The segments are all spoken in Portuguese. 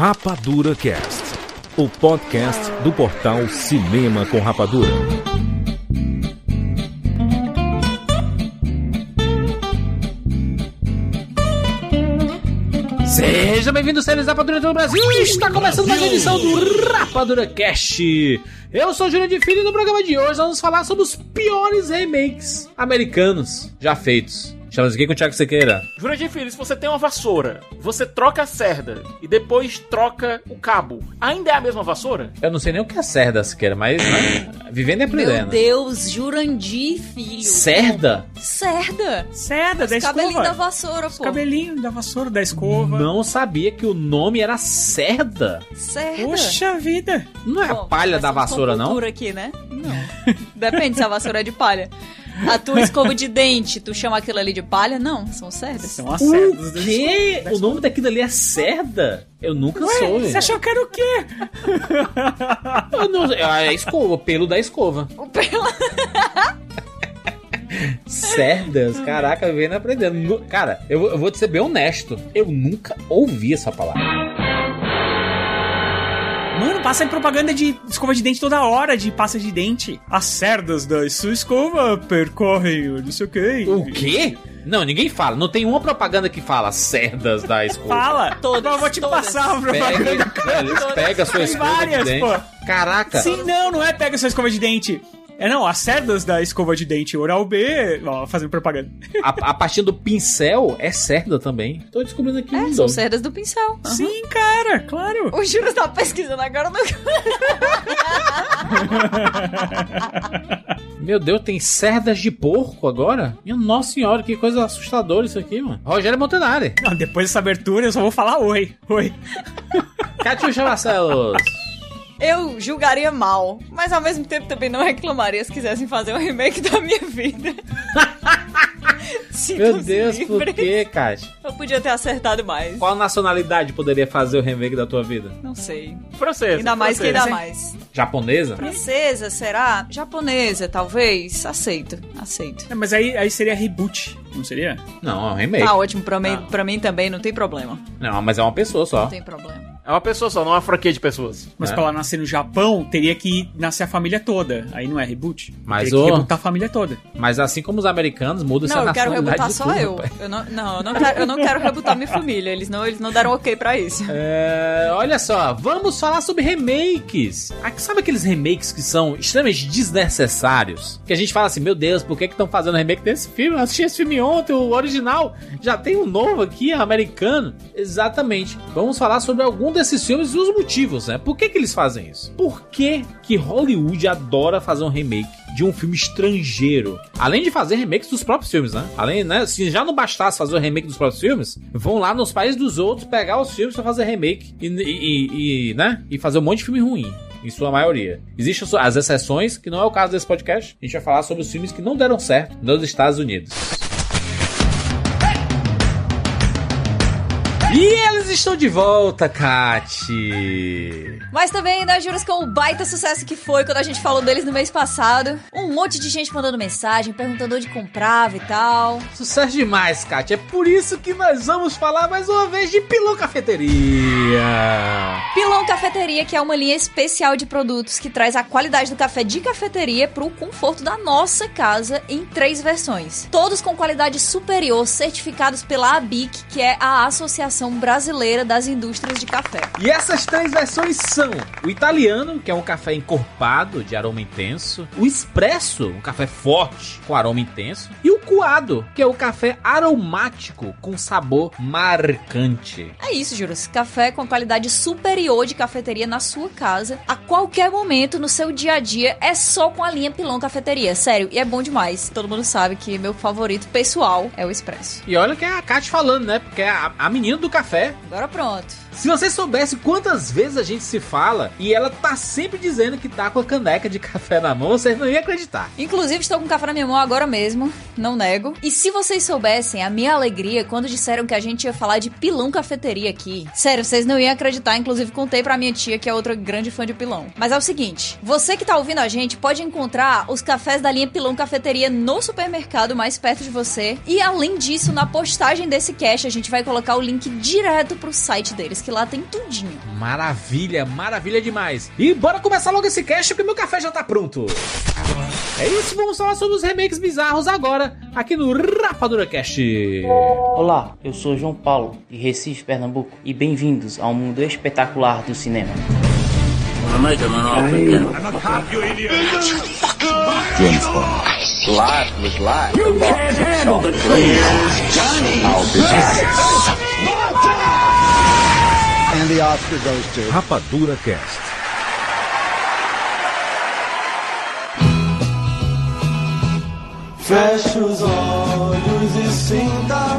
Rapadura Cast, o podcast do portal Cinema com Rapadura. Seja bem-vindo, séries Rapadura do Brasil! Está começando mais uma edição do Rapadura Cast. Eu sou o Júlio de Filho e no programa de hoje vamos falar sobre os piores remakes americanos já feitos. Estamos aqui com o Thiago Sequeira. Jurandir Filho, se você tem uma vassoura, você troca a cerda e depois troca o cabo, ainda é a mesma vassoura? Eu não sei nem o que é cerda, Sequeira, mas né, vivendo e Meu aprendendo. Deus, Jurandir, filho. Cerda? Cerda. Seda da Cabelinho escova. da vassoura, pô. Cabelinho da vassoura, da escova. Não sabia que o nome era cerda. Cerda. Poxa vida. Não é a Bom, palha da vassoura, não? aqui, né? Não. Depende se a vassoura é de palha. A tua escova de dente, tu chama aquilo ali de palha? Não, são cerdas. São as cerdas O quê? O nome daquilo ali é cerda? Eu nunca soube. Você achou que era o quê? Eu não, é a escova, o pelo da escova. O pelo... Cerdas, caraca, vendo aprendendo. Cara, eu, vou- eu vou te ser bem honesto. Eu nunca ouvi essa palavra. Mano, passa em propaganda de escova de dente toda hora, de pasta de dente. As cerdas da sua escova percorrem o não sei o quê. O quê? Não, ninguém fala. Não tem uma propaganda que fala cerdas da escova. Fala. Todas, Eu vou te todas. passar a propaganda. Pega, eles pegam a sua Tem escova várias, de dente. pô. Caraca. Sim, não, não é pega sua escova de dente. É não, as cerdas da escova de dente Oral B, ó, fazendo propaganda. A, a partir do pincel é cerda também. Tô descobrindo aqui. É, são cerdas do pincel. Aham. Sim, cara, claro. O Júlio tá pesquisando agora no... Meu Deus, tem cerdas de porco agora? Minha nossa senhora, que coisa assustadora isso aqui, mano. Rogério Montanari. Não, depois dessa abertura eu só vou falar oi. Oi. Catiuxa Marcelos. Eu julgaria mal, mas ao mesmo tempo também não reclamaria se quisessem fazer um remake da minha vida. Meu Sinto Deus, por livre. que, Kátia? Eu podia ter acertado mais. Qual nacionalidade poderia fazer o remake da tua vida? Não sei. Francês. Ainda mais que francês. ainda mais. Japonesa? Francesa, será? Japonesa, talvez? Aceito, aceito. É, mas aí, aí seria reboot, não seria? Não, é um remake. Tá ótimo, pra mim, pra mim também não tem problema. Não, mas é uma pessoa só. Não tem problema. É uma pessoa só, não é uma franquia de pessoas. Mas É. pra ela nascer no Japão, teria que nascer a família toda. Aí não é reboot. Mas teria o- que rebootar a família toda. Mas assim como os americanos, muda-se Não, a eu quero nacionalidade rebutar só tudo, eu. pai. Eu não, não, eu não quero, eu não quero rebutar minha família. Eles não, eles não deram ok pra isso. É, olha só, vamos falar sobre remakes. Ah, Sabe aqueles remakes que são extremamente desnecessários? Que a gente fala assim, meu Deus, por que estão fazendo remake desse filme? Eu assisti esse filme ontem, o original. Já tem um novo aqui, americano. Exatamente. Vamos falar sobre algum desses filmes e os motivos, né? Por que, que eles fazem isso? Por que, que Hollywood adora fazer um remake de um filme estrangeiro? Além de fazer remakes dos próprios filmes, né? Além, né? Se já não bastasse fazer o remake dos próprios filmes, vão lá nos países dos outros pegar os filmes pra fazer remake e- e- e, né? E fazer um monte de filme ruim. Em sua maioria. Existem as exceções, que não é o caso desse podcast. A gente vai falar sobre os filmes que não deram certo nos Estados Unidos. E estão de volta, Kati. Mas também, né, Juras, com o baita sucesso que foi quando a gente falou deles no mês passado. Um monte de gente mandando mensagem, perguntando onde comprava e tal. Sucesso demais, Kati. É por isso que nós vamos falar mais uma vez de Pilão Cafeteria. Pilão Cafeteria, que é uma linha especial de produtos que traz a qualidade do café de cafeteria pro conforto da nossa casa em três versões. Todos com qualidade superior, certificados pela ABIC, que é a Associação Brasileira das Indústrias de Café. E essas três versões são o italiano, que é um café encorpado de aroma intenso, o espresso, um café forte com aroma intenso, e o coado, que é o café aromático com sabor marcante. É isso, Juros. Café com qualidade superior de cafeteria na sua casa, a qualquer momento no seu dia a dia, é só com a linha Pilão Cafeteria. Sério, e é bom demais. Todo mundo sabe que meu favorito pessoal é o Expresso. E olha que é a Kate falando, né? Porque é a, a menina do café. Agora pronto. Se você soubesse quantas vezes a gente se fala e ela tá sempre dizendo que tá com a caneca de café na mão, vocês não iam acreditar. Inclusive, estou com café na minha mão agora mesmo, não nego. E se vocês soubessem a minha alegria quando disseram que a gente ia falar de pilão cafeteria aqui. Sério, vocês não iam acreditar. Inclusive, contei pra minha tia, que é outra grande fã de pilão. Mas é o seguinte: você que tá ouvindo a gente pode encontrar os cafés da linha Pilão Cafeteria no supermercado mais perto de você. E além disso, na postagem desse cast, a gente vai colocar o link direto pro site deles. Remakes, que lá tem tudinho. Maravilha, maravilha demais. E bora começar logo esse cast porque meu café já tá pronto. É isso, vamos falar sobre os remakes bizarros agora, aqui no Rapadura Cast. Olá, eu sou João Paulo, de Recife, Pernambuco, e bem-vindos ao mundo espetacular do cinema. Rapadura Cast. Feche os olhos e sinta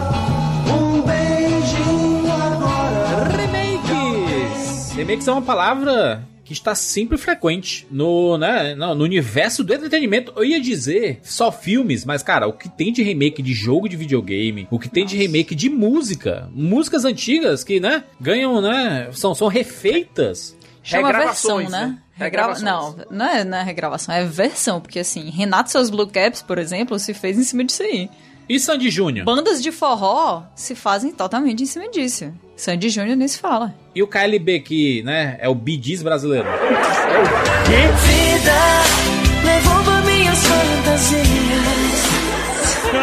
um beijinho agora. Remakes! Remakes é uma palavra que está sempre frequente no, né, no, no universo do entretenimento. Eu ia dizer só filmes, mas cara, o que tem de remake de jogo de videogame, o que tem de remake de música, músicas antigas que, né, ganham, né, são, são refeitas. Chama versão, né? né? Regrava... Não, não é, não é regravação, é versão, porque assim, Renato e seus Blue Caps, por exemplo, se fez em cima disso aí. E Sandy Júnior? Bandas de forró se fazem totalmente em cima disso. Sandy Júnior nem se fala. E o KLB que, né, é o Bidis brasileiro. Vida, levou minhas fantasias.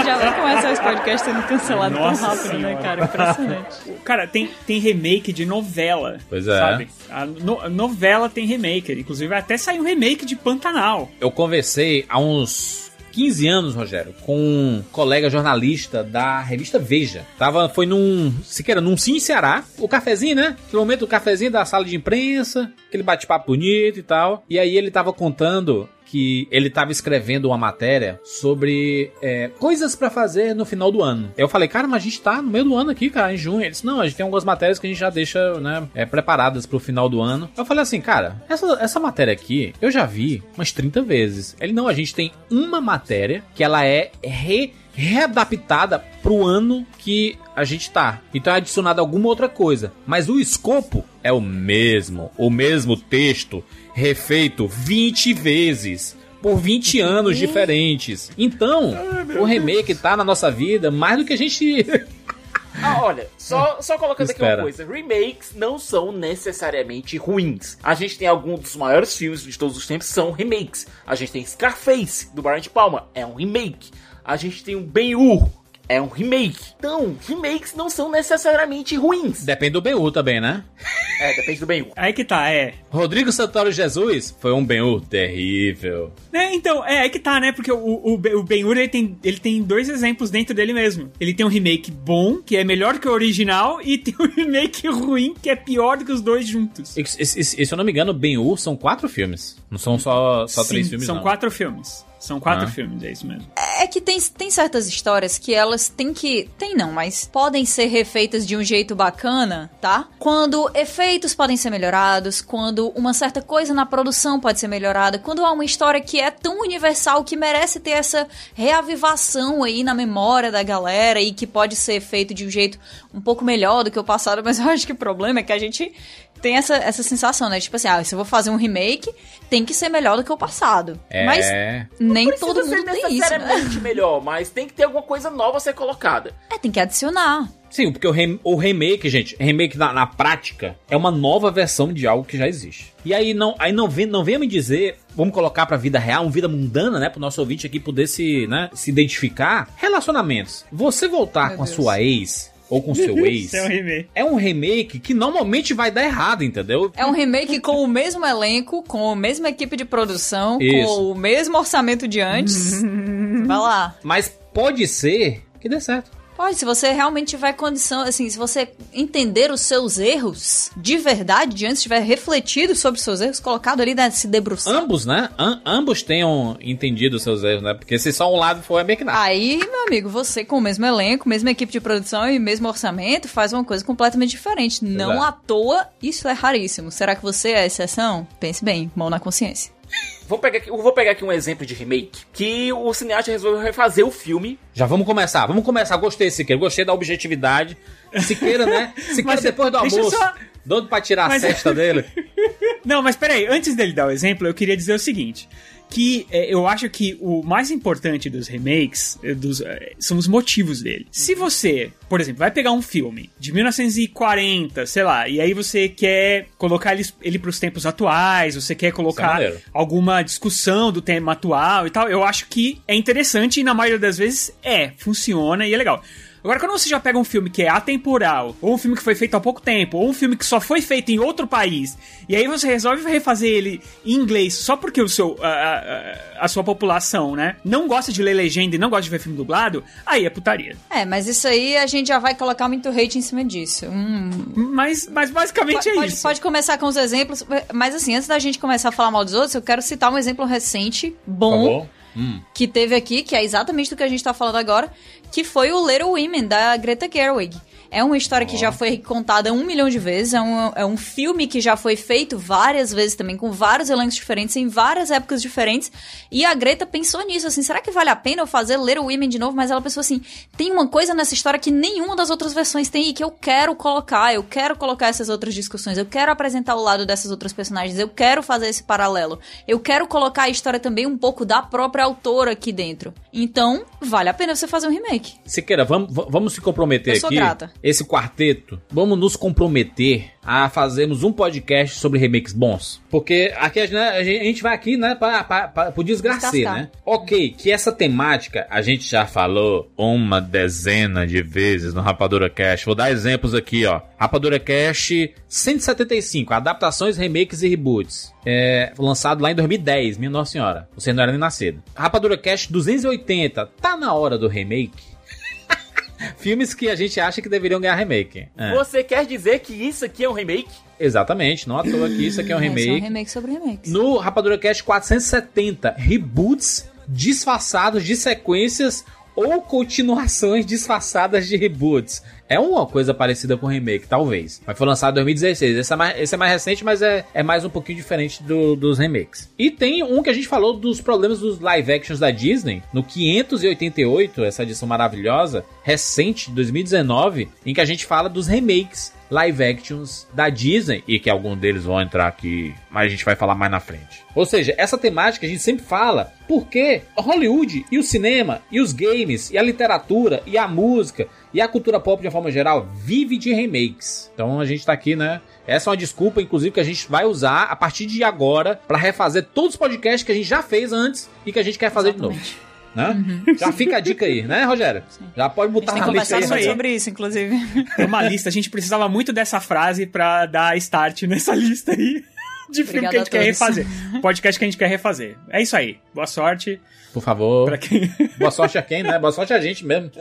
Já vai começar esse podcast sendo cancelado Nossa tão rápido, né, Senhora. cara? Impressionante. Cara, tem, tem remake de novela. Pois é. Sabe? A no- a novela tem remake. Inclusive, até saiu um remake de Pantanal. Eu conversei há uns 15 anos, Rogério, com um colega jornalista da revista Veja. Tava, foi num, sequer num Sim Ceará, o cafezinho, né? Aquele momento, o cafezinho da sala de imprensa, aquele bate-papo bonito e tal. E aí ele tava contando que ele tava escrevendo uma matéria sobre é, coisas pra fazer no final do ano. Eu falei, cara, mas a gente tá no meio do ano aqui, cara, em junho. Ele disse, não, a gente tem algumas matérias que a gente já deixa, né, é, preparadas pro final do ano. Eu falei assim, cara, essa, essa matéria aqui eu já vi umas 30 vezes. Ele, não, a gente tem uma matéria que ela é re readaptada pro ano que a gente tá. Então é adicionada alguma outra coisa. Mas o escopo é o mesmo. O mesmo texto refeito 20 vezes. Por 20 anos diferentes. Então, o remake tá na nossa vida mais do que a gente. Ah, olha, só, só colocando aqui Espera. uma coisa: remakes não são necessariamente ruins. A gente tem alguns dos maiores filmes de todos os tempos são remakes. A gente tem Scarface, do Brian De Palma, é um remake. A gente tem o Ben-Hur, é um remake. Então, remakes não são necessariamente ruins. Depende do Ben-Hur também, né? É, depende do Ben-Hur. Aí que tá, é. Rodrigo Santoro Jesus foi um Ben-Hur terrível. É, então, é aí que tá, né? Porque o, o, Ben- o Ben-Hur, ele tem, ele tem dois exemplos dentro dele mesmo. Ele tem um remake bom, que é melhor que o original, e tem um remake ruim, que é pior do que os dois juntos. E, e- e- e se eu não me engano, Ben-Hur são quatro filmes. Não são só, só três Sim, filmes, são não. quatro filmes. São quatro Ah. filmes, é isso mesmo. É que tem, tem certas histórias que elas têm que. Tem não, mas podem ser refeitas de um jeito bacana, tá? Quando efeitos podem ser melhorados, quando uma certa coisa na produção pode ser melhorada, quando há uma história que é tão universal que merece ter essa reavivação aí na memória da galera e que pode ser feito de um jeito um pouco melhor do que o passado, mas eu acho que o problema é que a gente tem essa, essa sensação, né? Tipo assim, ah, se eu vou fazer um remake, tem que ser melhor do que o passado. É. Mas nem todo mundo tem isso, né? melhor, mas tem que ter alguma coisa nova a ser colocada. É, tem que adicionar. Sim, porque o, rem- o remake, gente, remake na, na prática é uma nova versão de algo que já existe. E aí não, aí não vem, não venha me dizer, vamos colocar pra vida real, uma vida mundana, né, pro nosso ouvinte aqui poder se, né, se identificar. Relacionamentos. Você voltar Meu com a Deus. sua ex ou com seu ex Isso é um remake. é um remake que normalmente vai dar errado, entendeu? É um remake com o mesmo elenco, com a mesma equipe de produção, Isso. com o mesmo orçamento de antes. Vai lá. Mas pode ser que dê certo. Pode, se você realmente tiver condição, assim, se você entender os seus erros de verdade, de antes tiver refletido sobre os seus erros, colocado ali, né, se debruçando. Ambos, né? Am- ambos tenham entendido os seus erros, né? Porque se só um lado for, é meio que nada. Aí, meu amigo, você com o mesmo elenco, mesma equipe de produção e mesmo orçamento faz uma coisa completamente diferente. Não é. à toa, isso é raríssimo. Será que você é a exceção? Pense bem, mão na consciência. Vou pegar, aqui, eu vou pegar aqui um exemplo de remake que o cineasta resolveu refazer o filme. Já vamos começar, vamos começar. Gostei, Siqueira, gostei da objetividade. Siqueira, né? Siqueira Mas depois do almoço. só- Doido pra tirar Mas- a cesta dele. Não, mas peraí, antes dele dar o exemplo, eu queria dizer o seguinte: que é, eu acho que o mais importante dos remakes é, dos, é, são os motivos dele. Se você, por exemplo, vai pegar um filme de 1940, sei lá, e aí você quer colocar ele, ele pros tempos atuais, você quer colocar maneiro. alguma discussão do tema atual e tal, eu acho que é interessante e na maioria das vezes é, funciona e é legal. Agora, quando você já pega um filme que é atemporal, ou um filme que foi feito há pouco tempo, ou um filme que só foi feito em outro país, e aí você resolve refazer ele em inglês só porque o seu, a, a, a sua população, né, não gosta de ler legenda e não gosta de ver filme dublado, aí é putaria. É, mas isso aí a gente já vai colocar muito hate em cima disso. Hum, Mas, mas basicamente pode, é pode- isso. pode começar com os exemplos, mas assim, antes da gente começar a falar mal dos outros, eu quero citar um exemplo recente, bom, favor. Hum. que teve aqui, que é exatamente do que a gente tá falando agora, que foi o Little Women, da Greta Gerwig. É uma história que já foi contada um milhão de vezes, é um, é um filme que já foi feito várias vezes também, com vários elencos diferentes, em várias épocas diferentes, e a Greta pensou nisso, assim, será que vale a pena eu fazer Little Women de novo? Mas ela pensou assim, tem uma coisa nessa história que nenhuma das outras versões tem e que eu quero colocar, eu quero colocar essas outras discussões, eu quero apresentar o lado dessas outras personagens, eu quero fazer esse paralelo, eu quero colocar a história também um pouco da própria autora aqui dentro. Então, vale a pena você fazer um remake. Siqueira, vamos, vamos se comprometer Eu sou aqui. grata. Esse quarteto, vamos nos comprometer a fazermos um podcast sobre remakes bons. Porque aqui né, a gente vai aqui, né, pra, pra, pra, pro Descascar. né? Ok, que essa temática a gente já falou uma dezena de vezes no Rapadura Cast. Vou dar exemplos aqui, ó. Rapadura Cast 175, adaptações, remakes e reboots. É, lançado lá em 2010, minha nossa senhora. Você não era nem nascido. Rapadura Cast 280, tá na hora do remake? Filmes que a gente acha que deveriam ganhar remake. É, Você quer dizer que isso aqui é um remake? exatamente, não à toa que isso aqui é um Esse é um remake. remake sobre remakes. No Rapadura Cast 470, reboots disfarçados de sequências ou continuações disfarçadas de reboots. É uma coisa parecida com remake, talvez. Mas foi lançado em 2016. Esse é mais, esse é mais recente, mas é, é mais um pouquinho diferente do- dos remakes. E tem um que a gente falou dos problemas dos live actions da Disney, no 588, essa edição maravilhosa, recente, 2019, em que a gente fala dos remakes live actions da Disney e que alguns deles vão entrar aqui, mas a gente vai falar mais na frente. Ou seja, essa temática a gente sempre fala porque Hollywood e o cinema e os games e a literatura e a música e a cultura pop de uma forma geral vive de remakes. Então a gente tá aqui, né? Essa é uma desculpa, inclusive, que a gente vai usar a partir de agora pra refazer todos os podcasts que a gente já fez antes e que a gente quer fazer de novo. Né? Já fica a dica aí, né, Rogério? Já pode A botar gente tem na que lista aí, conversar Rogério. sobre isso, inclusive. Tem uma lista, a gente precisava muito dessa frase pra dar start nessa lista aí de filme Obrigada que a gente a quer refazer. Podcast que a gente quer refazer. É isso aí. Boa sorte Por favor. pra quem. Boa sorte a quem, né? Boa sorte a gente mesmo.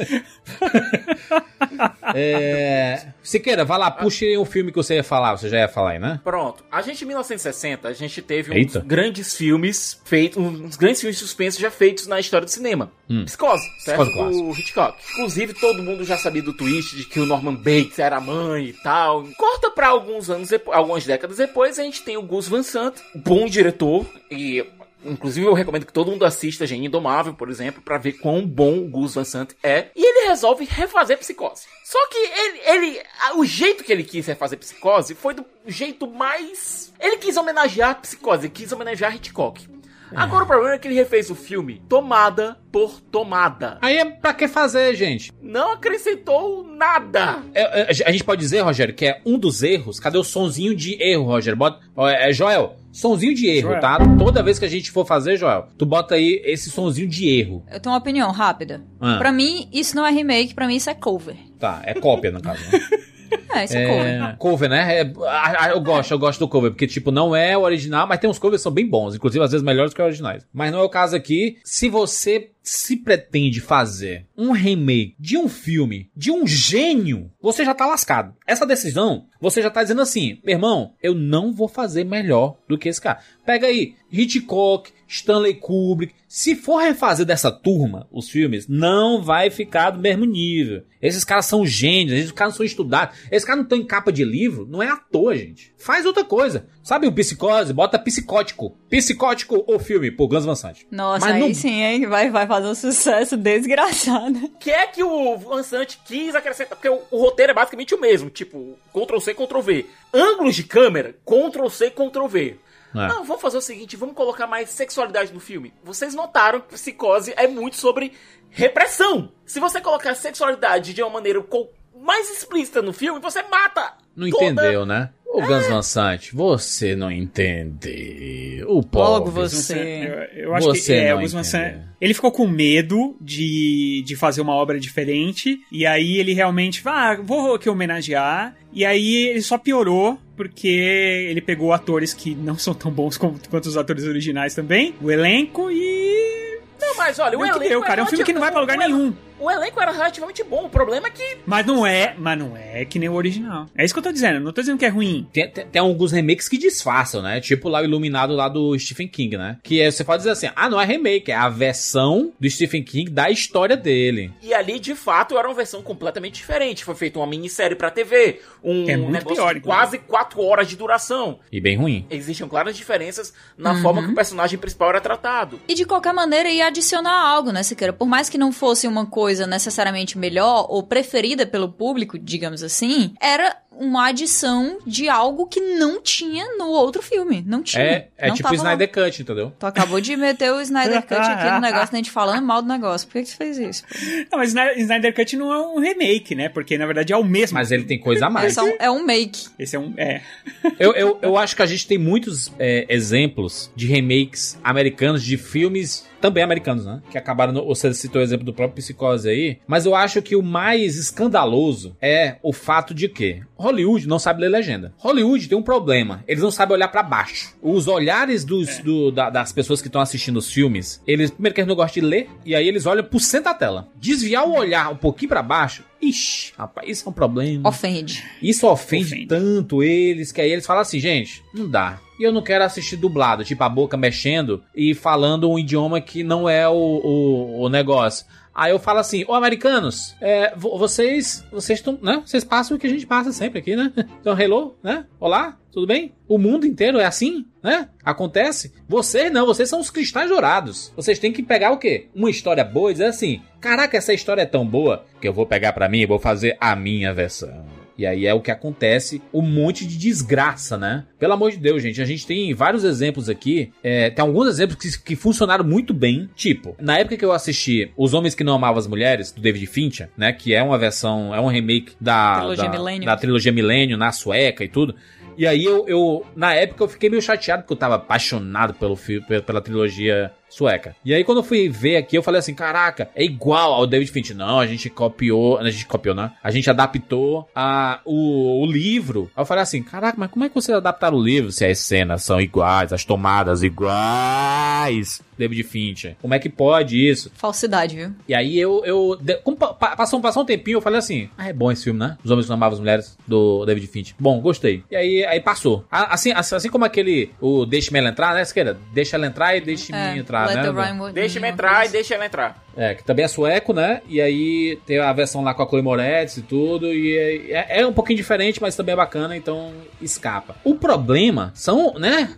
é... Siqueira, vai lá, puxe um filme que você ia falar. Você já ia falar aí, né? Pronto. A gente, em 1960, a gente teve Eita. uns grandes filmes feitos, uns grandes filmes de suspense já feitos na história do cinema. Psicose, certo? Psicose clássico. O Hitchcock. Inclusive, todo mundo já sabia do twist de que o Norman Bates era a mãe e tal. Corta pra alguns anos depois, algumas décadas depois, a gente tem o Gus Van Sant, bom diretor e Inclusive, eu recomendo que todo mundo assista Gênio Indomável, por exemplo, pra ver quão bom o Gus Van Sant é. E ele resolve refazer Psicose. Só que ele, ele o jeito que ele quis refazer Psicose foi do jeito mais... Ele quis homenagear Psicose, quis homenagear Hitchcock. Agora o problema é que ele refez o filme tomada por tomada. Aí é pra que fazer, gente? Não acrescentou nada. É, é, a gente pode dizer, Rogério, que é um dos erros. Cadê o sonzinho de erro, Rogério? Bota, ó, é, Joel, sonzinho de erro, Joel. tá? Toda vez que a gente for fazer, Joel, tu bota aí esse sonzinho de erro. Eu tenho uma opinião rápida. Ah. Pra mim, isso não é remake, pra mim isso é cover. Tá, é cópia no caso. Né? É, isso é, cover. É, cover, né? É, ah, ah, eu gosto, eu gosto do cover, porque, tipo, não é o original, mas tem uns covers que são bem bons, inclusive às vezes melhores que os originais. Mas não é o caso aqui. Se você se pretende fazer um remake de um filme de um gênio, você já tá lascado. Essa decisão, você já tá dizendo assim, meu irmão, eu não vou fazer melhor do que esse cara. Pega aí, Hitchcock, Stanley Kubrick. Se for refazer dessa turma, os filmes, não vai ficar do mesmo nível. Esses caras são gênios, esses caras não são estudados. Esses caras não estão em capa de livro, não é à toa, gente. Faz outra coisa. Sabe o psicose? Bota psicótico. Psicótico ou filme, por Guns Van Sant. Nossa, Mas aí não- sim, hein? Vai, vai fazer um sucesso desgraçado. que é que o Van Sant quis acrescentar? Porque o, o roteiro é basicamente o mesmo, tipo, Ctrl C, Ctrl V. Ângulos de câmera, Ctrl C, Ctrl V. É. Não, vamos fazer o seguinte, vamos colocar mais sexualidade no filme. Vocês notaram que Psicose é muito sobre repressão. Se você colocar sexualidade de uma maneira co- mais explícita no filme, você mata. Não toda- entendeu, né? Ô, Gans Van Sant, você não entende. O pobre. Logo você. Eu, eu acho Você que é, não o Van Sant, ele ficou com medo de, de fazer uma obra diferente, e aí ele realmente, ah, vou aqui homenagear, e aí ele só piorou, porque ele pegou atores que não são tão bons quanto os atores originais também, o elenco, e... Não, mas olha, o Deu o que elenco deu, cara, é um filme que não vai pra lugar o nenhum. O elenco era relativamente bom, o problema é que Mas não é, mas não é que nem o original. É isso que eu tô dizendo, não tô dizendo que é ruim. Tem, tem, tem alguns remakes que disfarçam, né? Tipo lá o Iluminado lá do Stephen King, né? Que é, você pode dizer assim, ah, não é remake, é a versão do Stephen King da história dele. E ali, de fato, era uma versão completamente diferente. Foi feita uma minissérie pra TV, um É muito negócio pior, de então. quase 4 horas de duração. E bem ruim. Existiam claras diferenças na forma que o personagem principal era tratado. E de qualquer maneira ia adicionar algo, né, Siqueira? Por mais que não fosse uma coisa necessariamente melhor ou preferida pelo público, digamos assim, era uma adição de algo que não tinha no outro filme. Não tinha. É, é não tipo o lá. Snyder Cut, entendeu? Tu acabou de meter o Snyder Cut aqui no negócio, a gente falando mal do negócio. Por que, que você fez isso? pô? Não, mas Snyder Snyder Cut não é um remake, né? Porque na verdade é o mesmo. Mas ele tem coisa a mais. Esse é um, é um make. Esse é um. É. Eu, eu, eu acho que a gente tem muitos é, exemplos de remakes americanos de filmes também americanos, né? Que acabaram. No, você citou o exemplo do próprio Psicose aí. Mas eu acho que o mais escandaloso é o fato de que Hollywood não sabe ler legenda. Hollywood tem um problema. Eles não sabem olhar pra baixo. Os olhares dos, do- da- das pessoas que estão assistindo os filmes, eles, primeiro que eles não gostam de ler, e aí eles olham pro centro da tela. Desviar o olhar um pouquinho pra baixo, ixi, rapaz, isso é um problema. Ofende. Isso ofende, Ofende. tanto eles que aí eles falam assim, gente, não dá. E eu não quero assistir dublado, tipo a boca mexendo e falando um idioma que não é o, o, o negócio. Aí eu falo assim, ô americanos, é, vo- vocês, vocês estão, né? Vocês passam o que a gente passa sempre aqui, né? Então, hello, né? Olá, tudo bem? O mundo inteiro é assim, né? Acontece. Vocês não, vocês são os cristais dourados. Vocês têm que pegar o quê? Uma história boa e dizer assim, caraca, essa história é tão boa que eu vou pegar pra mim e vou fazer a minha versão. E aí é o que acontece, um monte de desgraça, né? Pelo amor de Deus, gente, a gente tem vários exemplos aqui. é, tem alguns exemplos que, que funcionaram muito bem. Tipo, na época que eu assisti Os Homens que Não Amavam as Mulheres, do David Fincher, né? Que é uma versão, é um remake da Trilogia da, Millennium. da trilogia Milênio, na sueca e tudo. E aí eu, eu, na época, eu fiquei meio chateado porque eu tava apaixonado pelo pela trilogia sueca. E aí quando eu fui ver aqui, eu falei assim, caraca, é igual ao David Fincher. Não, a gente copiou, a gente copiou, né? A gente adaptou a, o, o livro. Aí eu falei assim, caraca, mas como é que vocês adaptaram o livro se as cenas são iguais, as tomadas iguais? David Fincher. Como é que pode isso? Falsidade, viu? E aí eu. eu como pa- pa- passou, passou um tempinho, eu falei assim: Ah, é bom esse filme, né? Os Homens que Não Amavam as Mulheres, do David Fincher. Bom, gostei. E aí, aí passou. Assim, assim, assim como aquele. O Deixe-me ela entrar, né? Esquerda? Deixa ela entrar e deixe-me É, entrar, Let né? the Rhyme With Deixa-me Me, entrar e deixa ela entrar. É, que também é sueco, né? E aí tem a versão lá com a Chloe Moretz e tudo. E é, é um pouquinho diferente, mas também é bacana, então escapa. O problema são, né?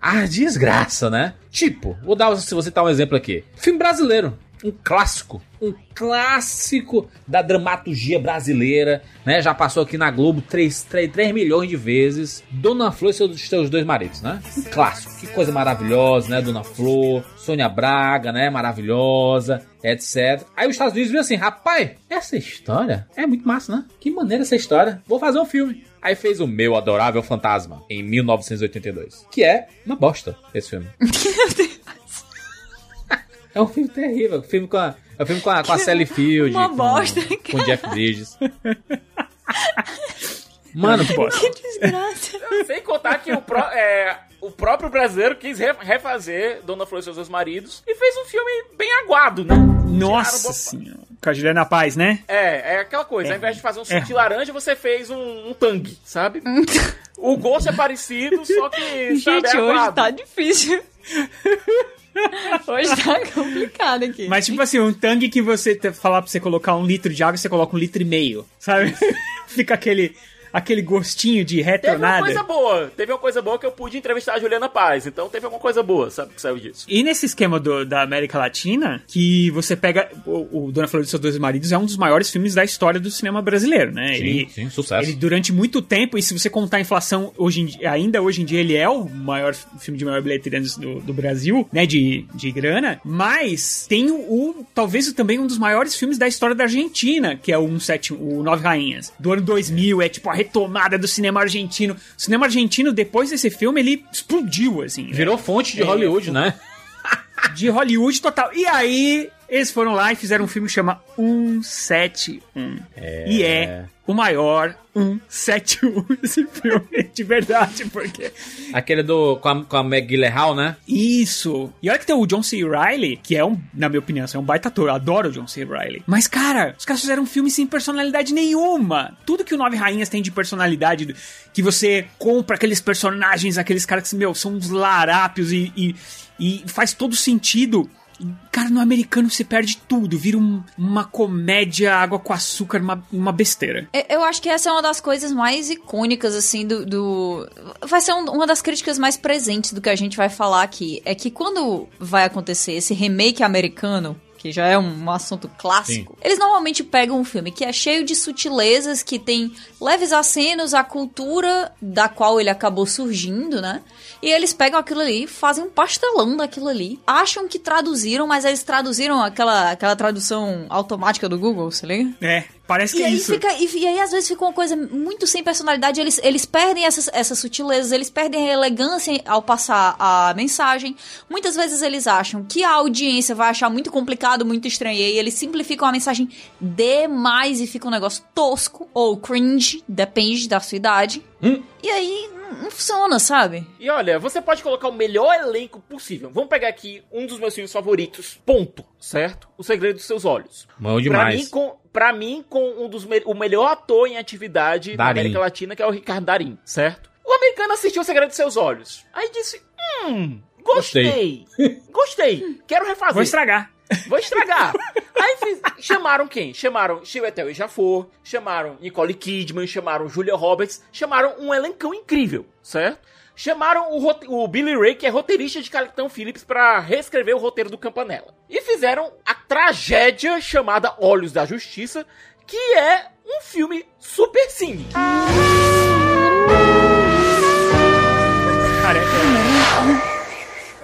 A desgraça, né? Tipo, vou dar, se você dar um exemplo aqui. Filme brasileiro. Um clássico. Um clássico da dramaturgia brasileira, né? Já passou aqui na Globo 3, 3, 3 milhões de vezes. Dona Flor e seus, seus dois maridos, né? Um clássico. Que coisa maravilhosa, né? Dona Flor, Sônia Braga, né? Maravilhosa, etc. Aí os Estados Unidos viu assim, rapaz, essa história é muito massa, né? Que maneira essa história. Vou fazer um filme. Aí fez o Meu Adorável Fantasma, em 1982. Que é uma bosta, esse filme. É um filme terrível. Filme com a, é um filme com a, com a Sally Field. Uma com, bosta, Com o Jeff Bridges. Mano, Que desgraça. Sem contar que o, pró- é, o próprio brasileiro quis re- refazer Dona Flor e seus dois maridos e fez um filme bem aguado, né? Nossa senhora. Com a Juliana Paz, né? É, é aquela coisa. Ao invés de fazer um suco É. de laranja, você fez um, um tangue, sabe? o gosto é parecido, só que. sabe, é Gente, hoje tá difícil. Hoje tá complicado aqui. Mas tipo assim, um tangue que você falar pra você colocar um litro de água, você coloca um litro e meio, sabe? Fica aquele... aquele gostinho de Teve uma coisa boa. Teve uma coisa boa que eu pude entrevistar a Juliana Paz. Então teve alguma coisa boa, sabe, que saiu disso. E nesse esquema do- da América Latina, que você pega. O, o Dona Flor de Seus Dois Maridos é um dos maiores filmes da história do cinema brasileiro, né? Sim, ele, sim, sucesso. ele durante muito tempo, e se você contar a inflação, hoje em ainda hoje em dia ele é o maior filme de maior bilheteria do, do Brasil, né? De, de grana. Mas tem o, o- talvez também um dos maiores filmes da história da Argentina, que é o 17, o Nove Rainhas, do ano 2000. É tipo a retomada do cinema argentino. O cinema argentino, depois desse filme, ele explodiu, assim. né? Virou fonte de Hollywood, né? de Hollywood total. E aí, eles foram lá e fizeram um filme que chama 171. E é o maior 171 esse filme, de verdade, porque... Aquele do. com a, com a Meg Gyllenhaal, né? Isso! E olha que tem o John C. Reilly, que é um, na minha opinião, é um baita ator, eu adoro o John C. Reilly. Mas, cara, os caras fizeram um filme sem personalidade nenhuma. Tudo que o Nove Rainhas tem de personalidade, que você compra aqueles personagens, aqueles caras que, meu, são uns larápios e, e, e faz todo sentido. Cara, no americano você perde tudo, vira um- uma comédia água com açúcar, uma, uma besteira. Eu- Eu acho que essa é uma das coisas mais icônicas, assim, do. do- Vai ser um- uma das críticas mais presentes do que a gente vai falar aqui. É que quando vai acontecer esse remake americano. Que já é um, um assunto clássico. Eles normalmente pegam um filme que é cheio de sutilezas, que tem leves acenos à cultura da qual ele acabou surgindo, né? E eles pegam aquilo ali, fazem um pastelão daquilo ali, acham que traduziram, mas eles traduziram aquela, aquela tradução automática do Google, se liga? É, parece que E é aí, isso. fica, e, e aí, às vezes, fica uma coisa muito sem personalidade. Eles, eles perdem essas, essas sutilezas, eles perdem a elegância ao passar a mensagem. Muitas vezes eles acham que a audiência vai achar muito complicado, muito estranho. E aí eles simplificam a mensagem demais e fica um negócio tosco ou cringe, depende da sua idade. E aí não, funciona, sabe? E olha, você pode colocar o melhor elenco possível. Vamos pegar aqui um dos meus filmes favoritos. Ponto. Certo? O Segredo dos Seus Olhos. Pra demais. mim, com, pra mim, com um dos me- o melhor ator em atividade da. América Latina, que é o Ricardo Darim, certo? O americano assistiu O Segredo dos Seus Olhos. Aí disse: Hum, gostei. Gostei. Quero refazer. Vou estragar. Vou estragar. Aí fiz- chamaram quem? Chamaram Chiwetel Ejiofor, chamaram Nicole Kidman, chamaram Julia Roberts, chamaram um elencão incrível, certo? Chamaram o, o Billy Ray, que é roteirista de Capitão Phillips, pra reescrever o roteiro do Campanella. E fizeram a tragédia chamada Olhos da Justiça, que é um filme super cine. Cara, é,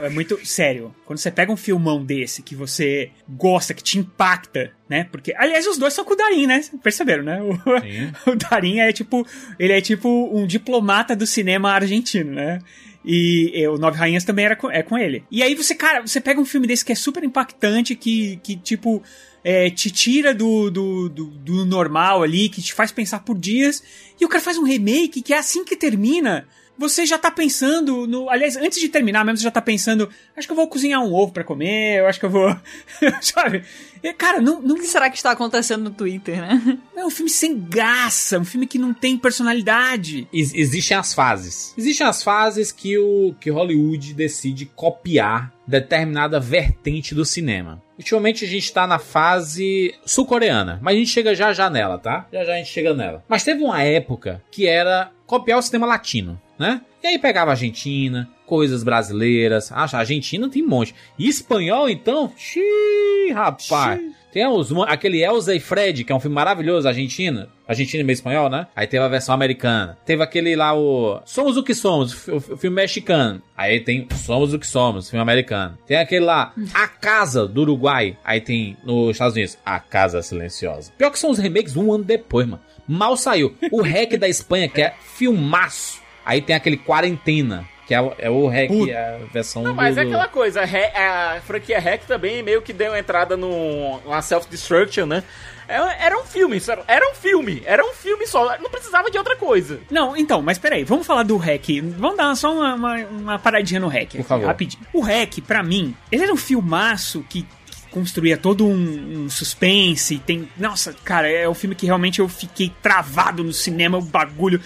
é muito sério. Quando você pega um filmão desse que você gosta, que te impacta, né? Porque, aliás, os dois são com o Darim, né? Perceberam, né? O, o Darim é tipo, ele é tipo um diplomata do cinema argentino, né? E, e o Nove Rainhas também era com, é com ele. E aí você, cara, você pega um filme desse que é super impactante, que, que tipo, é, te tira do, do, do, do normal ali, que te faz pensar por dias, e o cara faz um remake que é assim que termina. Você já tá pensando no. Aliás, antes de terminar mesmo, você já tá pensando. Acho que eu vou cozinhar um ovo pra comer, eu acho que eu vou. Sabe? E, cara, não, não O que será que está acontecendo no Twitter, né? é um filme sem graça, um filme que não tem personalidade. Ex- existem as fases. Existem as fases que o que Hollywood decide copiar determinada vertente do cinema. Ultimamente a gente tá na fase sul-coreana, mas a gente chega já já nela, tá? Já já a gente chega nela. Mas teve uma época que era copiar o cinema latino, né? E aí pegava Argentina, coisas brasileiras. Ah, a Argentina tem um monte. E espanhol, então? Xiii, rapaz. Tem os, aquele Elza e Fred, que é um filme maravilhoso, Argentina. Argentina e meio espanhol, né? Aí teve a versão americana. Teve aquele lá, o Somos o que Somos, o filme mexicano. Aí tem Somos o que Somos, filme americano. Tem aquele lá, A Casa, do Uruguai. Aí tem nos Estados Unidos, A Casa Silenciosa. Pior que são os remakes um ano depois, mano. Mal saiu. O REC da Espanha, que é filmaço. Aí tem aquele Quarentena, que é, o- é o REC, Puta. é a versão Não, mas do... é aquela coisa, a, Re- a franquia Hack também meio que deu entrada no- numa self-destruction, né? É- Era um filme, era, um filme, era um filme só, não precisava de outra coisa. Não, então, mas peraí, vamos falar do REC. Vamos dar só uma, uma, uma paradinha no REC. aqui, favor. Rapidinho. O REC, pra mim, ele era um filmaço que que construía todo um, um suspense. Tem. Nossa, cara, é um filme que realmente eu fiquei travado no cinema, o bagulho.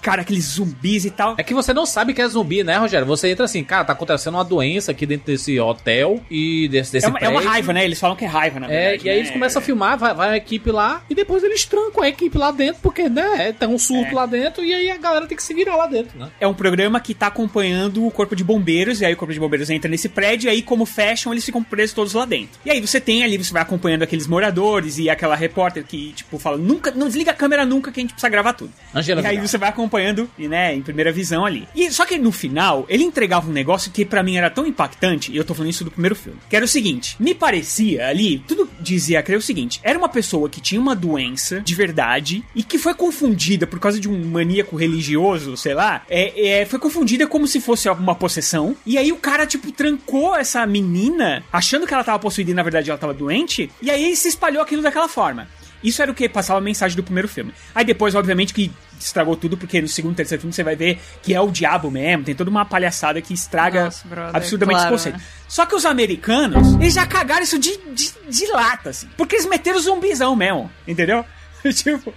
Cara, aqueles zumbis e tal. É que você não sabe que é zumbi, né, Rogério? Você entra assim, cara, tá acontecendo uma doença aqui dentro desse hotel e desse, desse É uma, é uma raiva, né? Eles falam que é raiva, na É, verdade. e aí né? eles começam a filmar, vai, vai a equipe lá, e depois eles trancam a equipe lá dentro, porque, né, tem um surto É. lá dentro, e aí a galera tem que se virar lá dentro, né? É um programa que tá acompanhando o corpo de bombeiros, e aí o corpo de bombeiros entra nesse prédio, e aí como fecham, eles ficam presos todos lá dentro. E aí você tem ali, você vai acompanhando aqueles moradores e aquela repórter que, tipo, fala, nunca, não desliga a câmera nunca que a gente precisa gravar tudo. Angela e aí Vidal. você vai acompanhando, e, né, em primeira visão ali. E só que no final, ele entregava um negócio que pra mim era tão impactante, e eu tô falando isso do primeiro filme, que era o seguinte, me parecia ali, tudo dizia crer o seguinte, era uma pessoa que tinha uma doença de verdade e que foi confundida por causa de um maníaco religioso, sei lá, é, é, foi confundida como se fosse alguma possessão, e aí o cara, tipo, trancou essa menina, achando que ela tava possuída e na verdade ela tava doente, e aí se espalhou aquilo daquela forma. Isso era o que passava a mensagem do primeiro filme. Aí depois, obviamente, que estragou tudo, porque no segundo e terceiro filme você vai ver que é o diabo mesmo, tem toda uma palhaçada que estraga Nossa, brother, absurdamente claro, esse conceito. né? Só que os americanos, eles já cagaram isso de, de, de lata, assim. Porque eles meteram zumbizão mesmo, entendeu? tipo.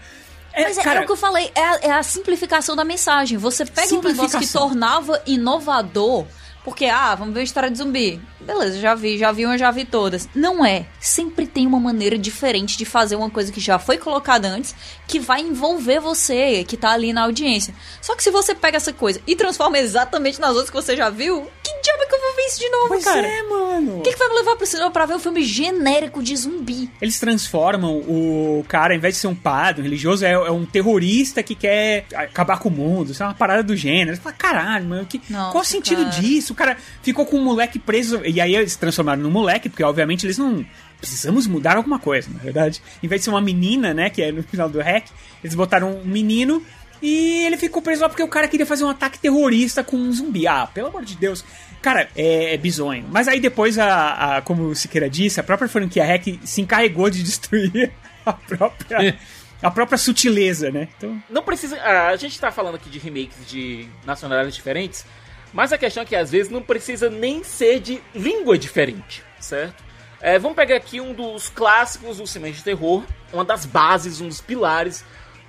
É, Mas é, cara, é o que eu falei, é a, é a simplificação da mensagem. Você pega um negócio que tornava inovador, porque, ah, vamos ver uma história de zumbi. Beleza, já vi, já vi uma, já vi todas. Não é. Sempre tem uma maneira diferente de fazer uma coisa que já foi colocada antes, que vai envolver você, que tá ali na audiência. Só que se você pega essa coisa e transforma exatamente nas outras que você já viu, que diabo é que eu vou ver isso de novo, Pois cara? é, mano. O que, que vai me levar pro cinema pra ver um filme genérico de zumbi? Eles transformam o cara, ao invés de ser um padre, um religioso, é, é um terrorista que quer acabar com o mundo. Isso é uma parada do gênero. Você fala, caralho, mano, que, Nossa, qual o sentido cara. disso? O cara ficou com um moleque preso. E aí eles transformaram no moleque, porque obviamente eles não. Precisamos mudar alguma coisa, na verdade. Em vez de ser uma menina, né, que é no final do hack, eles botaram um menino. E ele ficou preso lá porque o cara queria fazer um ataque terrorista com um zumbi. Ah, pelo amor de Deus. Cara, é, é bizonho. Mas aí depois, a, a- como o Siqueira disse, a própria franquia Hack se encarregou de destruir a própria, a própria sutileza, né? Então, Não precisa. A gente tá falando aqui de remakes de nacionalidades diferentes, mas a questão é que às vezes não precisa nem ser de língua diferente, certo? É, vamos pegar aqui um dos clássicos do cinema de terror, uma das bases, um dos pilares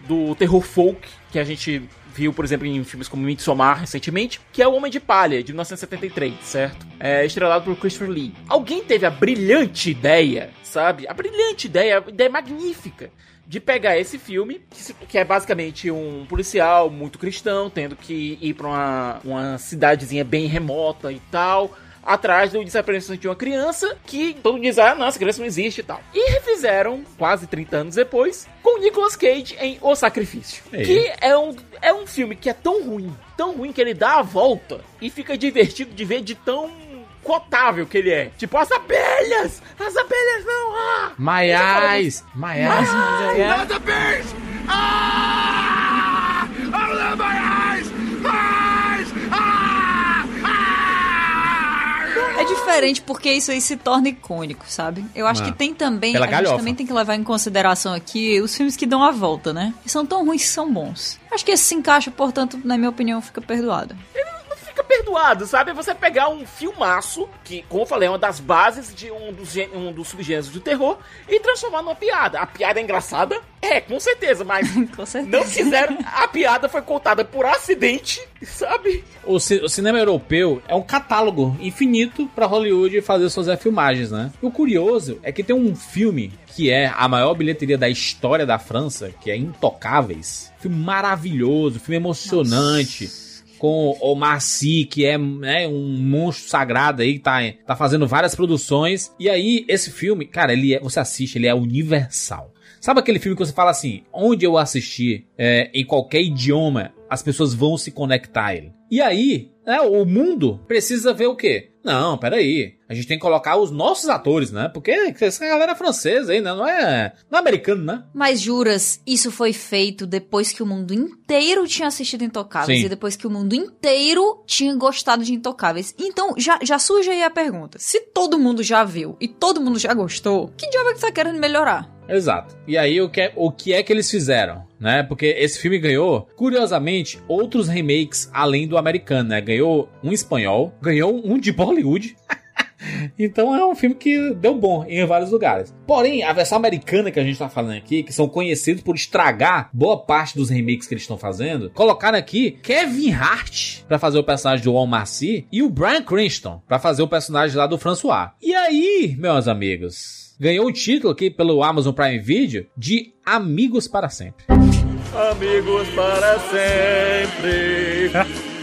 do terror folk que a gente viu, por exemplo, em filmes como Midsommar recentemente, que é O Homem de Palha, de 1973, certo? É estrelado por Christopher Lee. Alguém teve a brilhante ideia, sabe? A brilhante ideia, a ideia magnífica de pegar esse filme, que, que é basicamente um policial muito cristão, tendo que ir pra uma, uma cidadezinha bem remota e tal, atrás do desaparecimento de uma criança, que todo mundo diz, ah, nossa, criança não existe e tal. E refizeram, quase 30 anos depois, com Nicolas Cage em O Sacrifício. Ei. Que é um, é um filme que é tão ruim, tão ruim que ele dá a volta e fica divertido de ver de tão cotável que ele é. Tipo, as abelhas! As abelhas não! Ah! Maiais! Maiais! É diferente porque isso aí se torna icônico, sabe? Eu acho Ah. que tem também. A gente também tem que levar em consideração aqui os filmes que dão a volta, né? E são tão ruins que são bons. Acho que esse se encaixa, portanto, na minha opinião, fica perdoado. fica perdoado, sabe? É você pegar um filmaço, que, como eu falei, é uma das bases de um dos, um dos subgêneros do terror, e transformar numa piada. A piada é engraçada? É, com certeza, mas Com certeza. não fizeram. A piada foi contada por acidente, sabe? O, ci- o cinema europeu é um catálogo infinito pra Hollywood fazer suas filmagens, né? O curioso é que tem um filme que é a maior bilheteria da história da França, que é Intocáveis. Filme maravilhoso, filme emocionante. Com o Marcy, que é né, um monstro sagrado aí, tá, tá fazendo várias produções. E aí, esse filme, cara, ele é, você assiste, ele é universal. Sabe aquele filme que você fala assim, onde eu assistir, é, em qualquer idioma, as pessoas vão se conectar a ele. E aí, né, o mundo precisa ver o quê? Não, peraí. A gente tem que colocar os nossos atores, né? Porque essa galera é francesa aí, né? Não é, não é americano, né? Mas juras, isso foi feito depois que o mundo inteiro tinha assistido Intocáveis Sim. e depois que o mundo inteiro tinha gostado de Intocáveis. Então, já, já surge aí a pergunta: se todo mundo já viu e todo mundo já gostou, que diabo é que tá querendo melhorar? Exato. E aí, o que, é, o que é que eles fizeram, né? Porque esse filme ganhou, curiosamente, outros remakes além do americano, né? Ganhou um espanhol, ganhou um de Bollywood. Então é um filme que deu bom em vários lugares. Porém, a versão americana que a gente tá falando aqui, que são conhecidos por estragar boa parte dos remakes que eles estão fazendo, colocaram aqui Kevin Hart pra fazer o personagem do Juan Marcy e o Brian Cranston pra fazer o personagem lá do François. E aí, meus amigos, ganhou o título aqui pelo Amazon Prime Video de Amigos para Sempre. Amigos para sempre.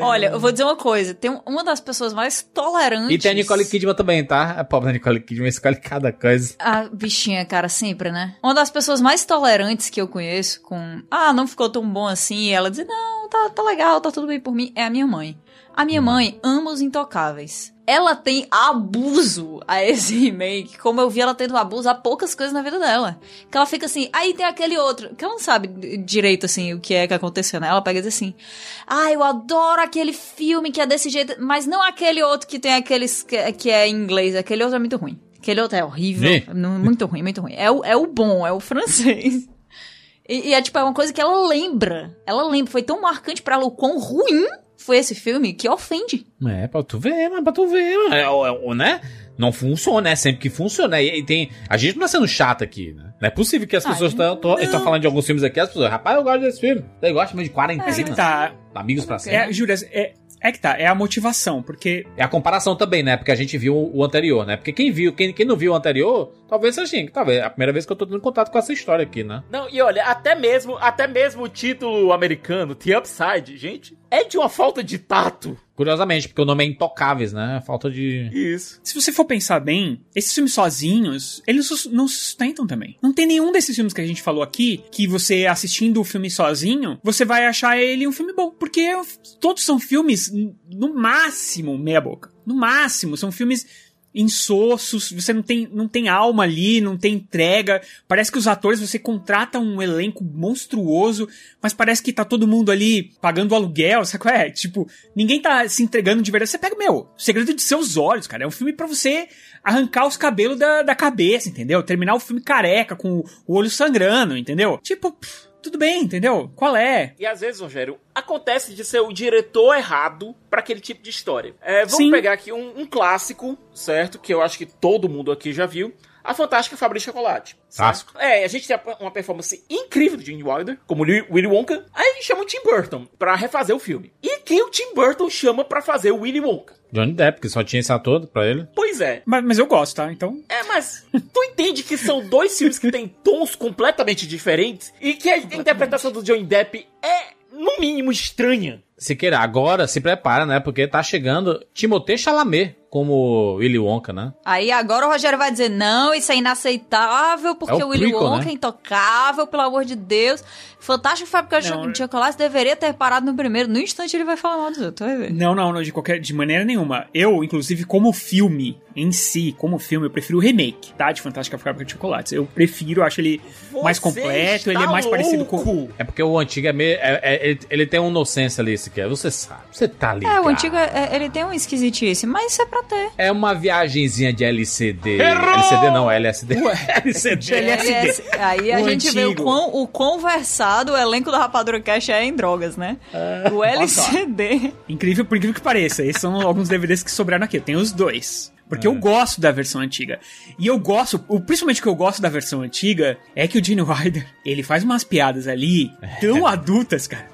Olha, eu vou dizer uma coisa. Tem um- uma das pessoas mais tolerantes... E tem a Nicole Kidman também, tá? A pobre da Nicole Kidman escolhe cada coisa. A bichinha, cara, sempre, né? Uma das pessoas mais tolerantes que eu conheço com... Ah, não ficou tão bom assim. E ela diz, não, tá, tá legal, tá tudo bem por mim. É a minha mãe. A minha mãe ama os intocáveis. Ela tem abuso a esse remake, como eu vi ela tendo abuso a poucas coisas na vida dela. Que ela fica assim, aí tem aquele outro, que ela não sabe direito, assim, o que é que aconteceu, né? Ela pega e diz assim, ah, eu adoro aquele filme que é desse jeito, mas não aquele outro que tem aqueles, que, que é em inglês, aquele outro é muito ruim. Aquele outro é horrível, muito ruim, muito ruim. É o, é o bom, é o francês. E, e é tipo, é uma coisa que ela lembra. Ela lembra, foi tão marcante pra ela o quão ruim foi esse filme que ofende. É, pra tu ver, mas pra tu ver, mano. É, é, é, né? Não funciona, é sempre que funciona. E, e tem. A gente não tá sendo chato aqui, né? Não é possível que as Ah, pessoas estão falando de alguns filmes aqui, as pessoas, rapaz, eu gosto desse filme. Eu gosto mesmo de quarentena. É que tá. Amigos pra sempre. É, Júlia, é, é que tá. É a motivação, porque É a comparação também, né? Porque a gente viu o anterior, né? Porque quem viu, quem, quem não viu o anterior, talvez seja assim, talvez é a primeira vez que eu tô tendo contato com essa história aqui, né? Não, e olha, até mesmo, até mesmo o título americano, The Upside, gente, é de uma falta de tato. Curiosamente, porque o nome é Intocáveis, né? Falta de. Isso. Se você for pensar bem, esses filmes sozinhos, eles não sustentam também. Não tem nenhum desses filmes que a gente falou aqui que você assistindo o filme sozinho, você vai achar ele um filme bom. Porque todos são filmes, no máximo, meia boca. No máximo, são filmes insossos, você não tem, não tem alma ali, não tem entrega. Parece que os atores, você contrata um elenco monstruoso, mas parece que tá todo mundo ali pagando aluguel, sabe qual é? Tipo, ninguém tá se entregando de verdade. Você pega, meu, o segredo de seus olhos, cara. É um filme pra você arrancar os cabelos da, da cabeça, entendeu? Terminar o filme careca, com o olho sangrando, entendeu? Tipo, pff, tudo bem, entendeu? Qual é? E às vezes, Rogério, acontece de ser o diretor errado pra aquele tipo de história. É, vamos Sim. pegar aqui um, um clássico, certo? Que eu acho que todo mundo aqui já viu. A Fantástica Fábrica de Chocolate. Clássico. É, a gente tem uma performance incrível de Gene Wilder, como Willy Wonka. Aí a gente chama o Tim Burton pra refazer o filme. E quem o Tim Burton chama pra fazer o Willy Wonka? Johnny Depp, que só tinha esse ator pra ele. Pois é. Mas, mas eu gosto, tá? Então. É, mas tu entende que são dois filmes que têm tons completamente diferentes e que a interpretação do Johnny Depp é, no mínimo, estranha. Siqueira, agora se prepara, né? Porque tá chegando Timothée Chalamet como Willy Wonka, né? Aí agora o Rogério vai dizer, não, isso é inaceitável, porque É o o Willy prequel, Wonka né? é intocável, pelo amor de Deus. Fantástico Fábrica de Não, de Chocolate deveria ter parado no primeiro. No instante ele vai falar mal dos outros, vai ver. Não, não, não, de qualquer de maneira nenhuma. Eu, inclusive, como filme em si, como filme, eu prefiro o remake, tá? De Fantástica Fábrica de Chocolates. Eu prefiro, eu acho ele mais Você completo, ele é mais parecido com. louco. É porque o antigo é meio. é- é- ele, ele tem uma inocência ali, Siqueira. Você sabe. Você tá ligado. É, o antigo, é- ele tem um esquisitice, mas isso é pra ter. É uma viagenzinha de LCD. LCD não, LSD. LCD. LSD. É, aí a O gente vê o antigo. quão, o quão versado o elenco da Rapadura Cash é em drogas, né? o LCD. Incrível, por incrível que pareça. Esses são alguns DVDs que sobraram aqui. Eu tenho os dois. Porque eu gosto da versão antiga. E eu gosto, o, principalmente o que eu gosto da versão antiga, é que o Gene Wilder, ele faz umas piadas ali tão adultas, cara.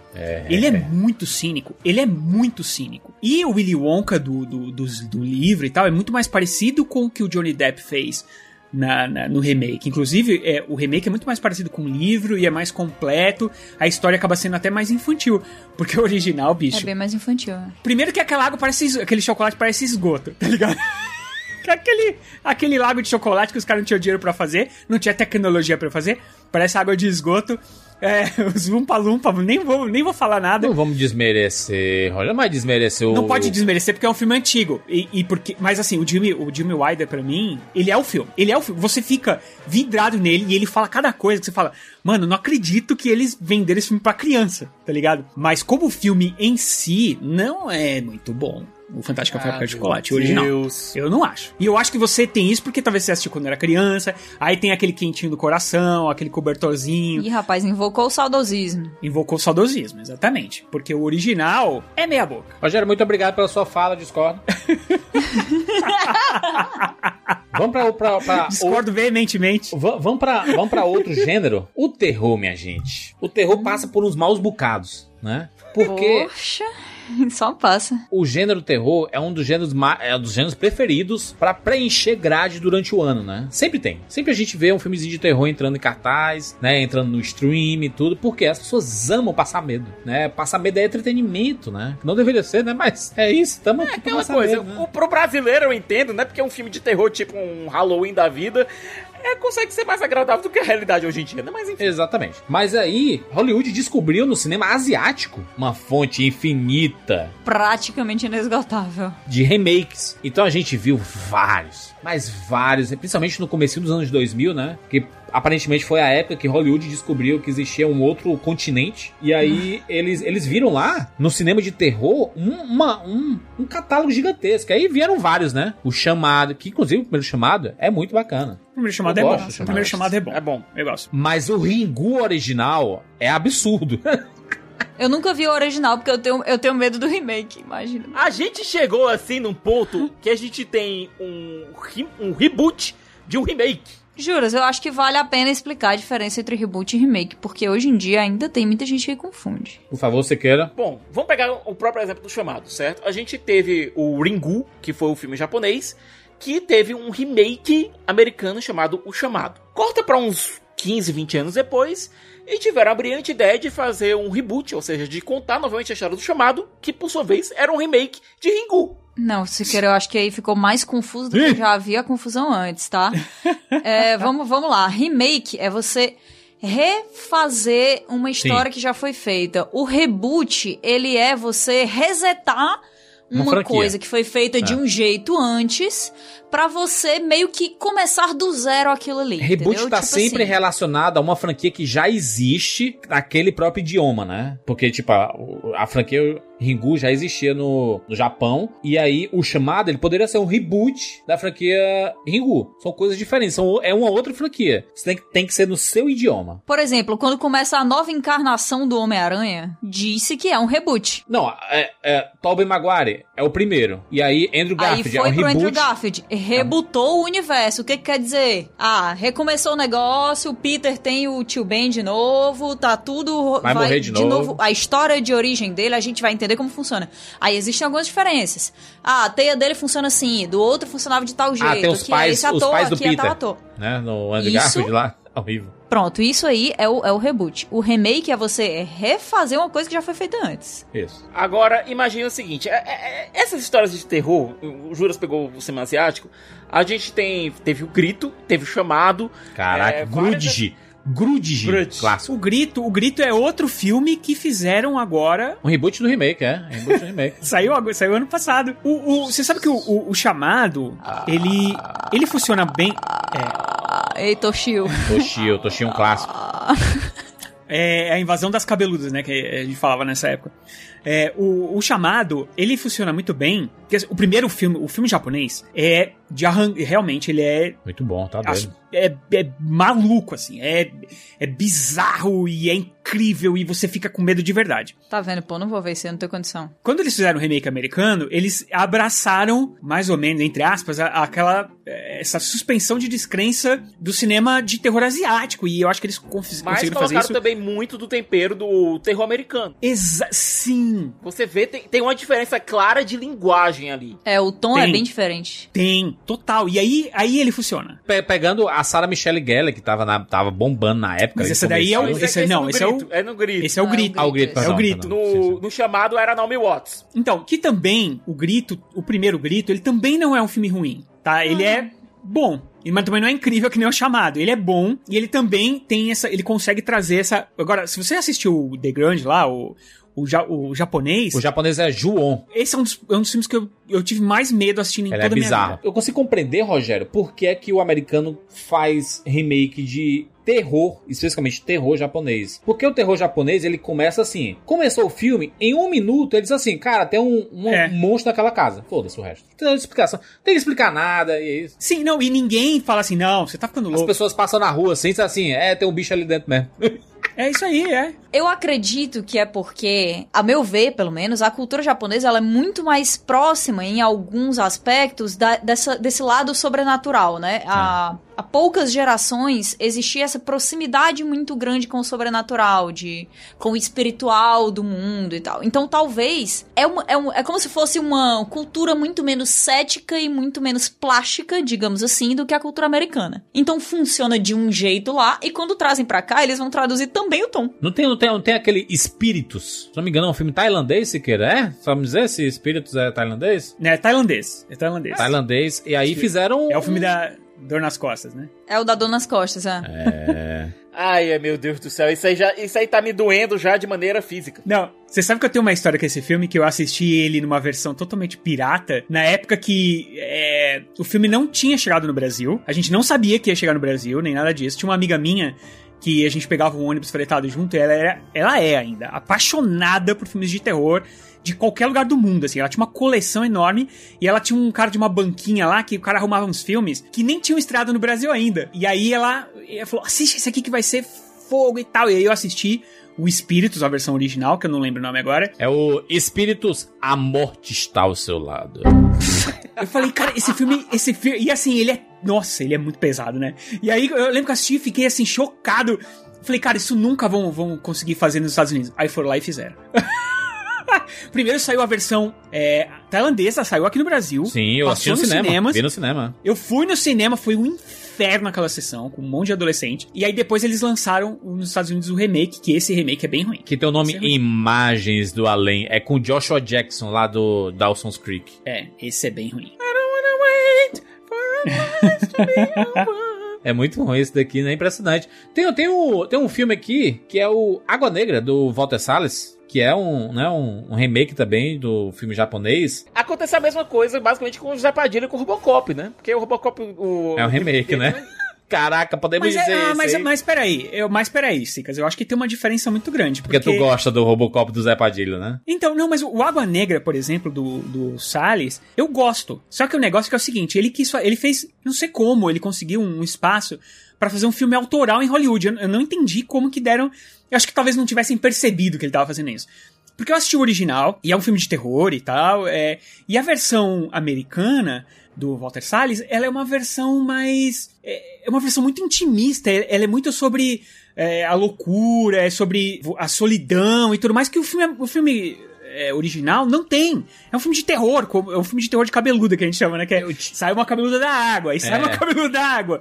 Ele é muito cínico. Ele é muito cínico. E o Willy Wonka do, do, dos- do livro e tal é muito mais parecido com o que o Johnny Depp fez na, na- no remake. Inclusive, é, o remake é muito mais parecido com o livro e é mais completo. A história acaba sendo até mais infantil. Porque o original, É bicho. bem mais infantil. né? Primeiro que aquela água parece. Aquele chocolate parece esgoto, tá ligado? aquele, aquele lago de chocolate que os caras não tinham dinheiro pra fazer, não tinha tecnologia pra fazer, parece água de esgoto. É, os Lumpa Lumpa, nem vou, nem vou falar nada. Não vamos desmerecer, Roger. Não vai desmerecer o. Não pode desmerecer porque é um filme antigo. E, e porque, mas assim, o Jimmy, o Jimmy Wilder, pra mim, ele é o filme. Ele é o filme. Você fica vidrado nele e ele fala cada coisa que você fala, mano, não acredito que eles venderam esse filme pra criança, tá ligado? Mas como o filme em si não é muito bom. O Fantástica Ah, Fábrica de meu Chocolate, o original. Deus. Eu não acho. E eu acho que você tem isso porque talvez você assistiu quando era criança, aí tem aquele quentinho do coração, aquele cobertorzinho, Ih, rapaz, invocou o saudosismo. invocou o saudosismo, exatamente. Porque o original é meia boca. Rogério, muito obrigado pela sua fala, discordo. vamos pra, pra, pra Discordo veementemente. Va- Vamos pra, vamos pra outro gênero. O terror, minha gente. O terror passa por uns maus bocados, né? Porque Poxa, só passa. o gênero terror é um dos gêneros, é um dos gêneros preferidos pra preencher grade durante o ano, né? Sempre tem. Sempre a gente vê um filmezinho de terror entrando em cartaz, né? Entrando no stream e tudo, porque as pessoas amam passar medo, né? Passar medo é entretenimento, né? Não deveria ser, né? Mas é isso. Tamo aqui pra Aquela passar coisa, medo, né? o, pro brasileiro eu entendo, né? Porque é um filme de terror, tipo um Halloween da vida. É, consegue ser mais agradável do que a realidade hoje em dia, né? Mas enfim. Exatamente. Mas aí, Hollywood descobriu no cinema asiático uma fonte infinita Praticamente inesgotável. de remakes. Então a gente viu vários, mas vários, principalmente no começo dos anos 2000, né? Que aparentemente foi a época que Hollywood descobriu que existia um outro continente. E aí eles, eles viram lá, no cinema de terror, um, uma- um, um catálogo gigantesco. Aí vieram vários, né? O Chamado, que inclusive o primeiro chamado é muito bacana. O primeiro chamado Eu é bom. O primeiro chamado é bom. É bom. Eu gosto. Mas o Ringu original é absurdo. Eu nunca vi o original porque eu tenho, eu tenho medo do remake, imagina. A gente chegou assim num ponto que a gente tem um, um reboot de um remake. Juras, eu acho que vale a pena explicar a diferença entre reboot e remake, porque hoje em dia ainda tem muita gente que confunde. Por favor, você queira. Bom, vamos pegar o próprio exemplo do chamado, certo? A gente teve o Ringu, que foi o filme japonês, que teve um remake americano chamado O Chamado. Corta pra uns 15, 20 anos depois, e tiveram a brilhante ideia de fazer um reboot, ou seja, de contar novamente a história do chamado, que por sua vez era um remake de Ringu. Não, Siqueira, eu acho que aí ficou mais confuso do que já havia confusão antes, tá? É, vamos, vamos lá. Remake é você refazer uma história que já foi feita. O reboot, ele é você resetar Uma uma, coisa que foi feita de É. um jeito antes pra você meio que começar do zero aquilo ali. Reboot tá Tipo sempre assim, relacionado a uma franquia que já existe naquele próprio idioma, né? Porque, tipo, a, a franquia Ringu já existia no, no Japão. E aí, o chamado, ele poderia ser um reboot da franquia Ringu. São coisas diferentes. São, é uma outra franquia. Você tem, que- tem que ser no seu idioma. Por exemplo, quando começa a nova encarnação do Homem-Aranha, disse que é um reboot. Não, é, é Tobey Maguire é o primeiro. E aí, Andrew Aí Garfield foi é um pro Andrew reboot. Garfield, rebutou o universo. O que, que quer dizer? Ah, recomeçou o negócio, o Peter tem o tio Ben de novo, tá tudo. Vai morrer de novo. A história de origem dele, a gente vai entender como funciona. Aí existem algumas diferenças. Ah, a teia dele funciona assim, do outro funcionava de tal jeito. Ah, tem os que é pais, esse ator, os pais do aqui é tal Peter. ator. Né? No Andrew Isso. Garfield lá. Horrível. Pronto, isso aí é o, é o reboot. O remake é você refazer uma coisa que já foi feita antes. Isso. Agora, imagina o seguinte: é- é- é- essas histórias de terror, o Juras pegou o cinema asiático, a gente tem, teve o grito, teve o chamado. Caraca, É, várias- Grudge. Grudge. Grudge. Clássico. O Grito, o Grito é outro filme que fizeram agora. Um reboot do remake, é. Reboot do remake. Saiu, agora- saiu ano passado. O, o- você sabe que o, o- o chamado, ele, ele funciona bem. É, Ah, ei, Toshio. Toshio, Toshio é um clássico. é a invasão das cabeludas, né? Que a gente falava nessa época. É, o, o chamado, ele funciona muito bem. Porque assim, o primeiro filme, o filme japonês, é de arran... Realmente, ele é Muito bom, tá doido. é, é maluco, assim. É, é bizarro e é incrível e você fica com medo de verdade. Tá vendo, pô, não vou ver isso, eu não tenho condição. Quando eles fizeram o remake americano, eles abraçaram, mais ou menos, entre aspas, a- aquela. eh, essa suspensão de descrença do cinema de terror asiático. E eu acho que eles cons- Mas conseguiram fazer colocaram isso. também muito do tempero do terror americano. Exa sim, Você vê, tem, tem uma diferença clara de linguagem ali. É, o tom é Tem. bem diferente. tem, total. E aí, aí ele funciona. Pe- pegando a Sarah Michelle Gellar, que tava, na- tava bombando na época. Mas esse daí é o- começou. esse- não, no esse é o- grito, é no grito. Esse é o Ah, grito. Ah, o grito, É perdão, o grito. No, no chamado era Naomi Watts. Então, que também, o Grito, o primeiro Grito, ele também não é um filme ruim, tá? Ele é bom. Mas também não é incrível que nem o chamado. Ele é bom e ele também tem essa. Ele consegue trazer essa. Agora, se você assistiu o The Grande lá, o, o, ja- o japonês, O japonês é Juon. esse é um dos, é um dos filmes que eu, eu tive mais medo assistindo em Ela toda é a minha vida. Eu consigo compreender, Rogério, por que é que o americano faz remake de terror, especificamente terror japonês. Porque o terror japonês, ele começa assim. Começou o filme, em um minuto, ele diz assim, cara, tem um, um É. monstro naquela casa. Foda-se o resto. Não tem explicação. Não tem que explicar nada, e é isso. Sim, não, e ninguém fala assim, não, você tá ficando As louco. pessoas passam na rua assim, diz assim, é, tem um bicho ali dentro mesmo. É isso aí, é. Eu acredito que é porque, a meu ver, pelo menos, a cultura japonesa ela é muito mais próxima em alguns aspectos da- dessa, desse lado sobrenatural, né? Há, há poucas gerações existia essa proximidade muito grande com o sobrenatural, de, com o espiritual do mundo e tal. Então, talvez, é, uma, é, um- é como se fosse uma cultura muito menos cética e muito menos plástica, digamos assim, do que a cultura americana. Então, funciona de um jeito lá, e quando trazem pra cá, eles vão traduzir também o tom. Não tem, não tem, não tem aquele Espíritos. Se não me engano, é um filme tailandês, Siqueira, é? Só me dizer se Espíritos é tailandês? É tailandês. É tailandês. Tailandês. E aí fizeram. É o filme da Dor nas Costas, né? É o da dor nas costas, é. É. Ai, meu Deus do céu, isso aí, já, isso aí tá me doendo já de maneira física. Não, você sabe que eu tenho uma história com esse filme que eu assisti ele numa versão totalmente pirata, na época que é, o filme não tinha chegado no Brasil. A gente não sabia que ia chegar no Brasil, nem nada disso. Tinha uma amiga minha que a gente pegava um ônibus fretado junto, e ela, era, ela é ainda apaixonada por filmes de terror de qualquer lugar do mundo, assim. Ela tinha uma coleção enorme e ela tinha um cara de uma banquinha lá que o cara arrumava uns filmes que nem tinham estreado no Brasil ainda. E aí ela, ela falou: assiste esse aqui que vai ser fogo e tal. E aí eu assisti o Espíritos, a versão original, que eu não lembro o nome agora. É o Espíritos, a morte está ao seu lado. Eu falei, cara, esse filme, esse filme. E assim, ele é. Nossa, ele é muito pesado, né? E aí eu lembro que eu assisti e fiquei assim, chocado. Falei, cara, isso nunca vão, vão conseguir fazer nos Estados Unidos. Aí foram lá e fizeram. Primeiro saiu a versão é, tailandesa, saiu aqui no Brasil. Sim, eu assisti no cinema. cinemas. Vi no cinema. Eu fui no cinema, foi um inferno aquela sessão, com um monte de adolescente. E aí depois eles lançaram nos Estados Unidos o remake, que esse remake é bem ruim. Que tem o nome é. Imagens do Além. É com Joshua Jackson, lá do Dawson's Creek. É, esse é bem ruim. É muito ruim esse daqui, né? Impressionante. Tem, tem, o, tem um filme aqui que é o Água Negra, do Walter Salles. Que é um, né, um, um remake também do filme japonês. Acontece a mesma coisa, basicamente, com o Zé Padilha e com o Robocop, né? Porque o Robocop. O, É um remake, né? Caraca, podemos Mas, é, dizer ah, isso mas, aí. mas peraí, eu, mas peraí, Sicas, eu acho que tem uma diferença muito grande. Porque tu gosta do Robocop do Zé Padilha, né? Então, não, mas o Água Negra, por exemplo, do, do Salles, eu gosto. Só que o negócio que é o seguinte, ele quis, ele fez, não sei como, ele conseguiu um espaço pra fazer um filme autoral em Hollywood. Eu, eu não entendi como que deram. Eu acho que talvez não tivessem percebido que ele tava fazendo isso. Porque eu assisti o original, e é um filme de terror e tal, é, e a versão americana do Walter Salles, ela é uma versão mais. É é uma versão muito intimista, é- ela é muito sobre é, a loucura, é sobre a solidão e tudo mais, que o filme, o filme é, original não tem. É um filme de terror, é um filme de terror de cabeluda que a gente chama, né? Que é, sai uma cabeluda da água, aí sai É. uma cabeluda da água.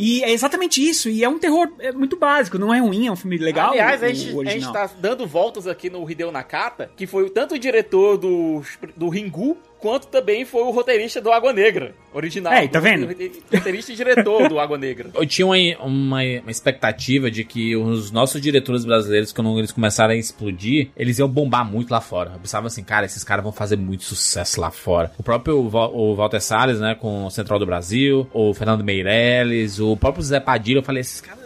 E é exatamente isso, e é um terror é, muito básico, não é ruim, é um filme legal. Aliás, o- a gente, a gente tá dando voltas aqui no Hideo Nakata, que foi tanto o diretor do, do Ringu, quanto também foi o roteirista do Água Negra, original. É, tá vendo? O roteirista e diretor do Água Negra. Eu tinha uma, uma, uma expectativa de que os nossos diretores brasileiros, quando eles começaram a explodir, eles iam bombar muito lá fora. Eu pensava assim, cara, esses caras vão fazer muito sucesso lá fora. O próprio Val- o Walter Salles, né, com o Central do Brasil, o Fernando Meirelles, o próprio Zé Padilha, eu falei, esses caras...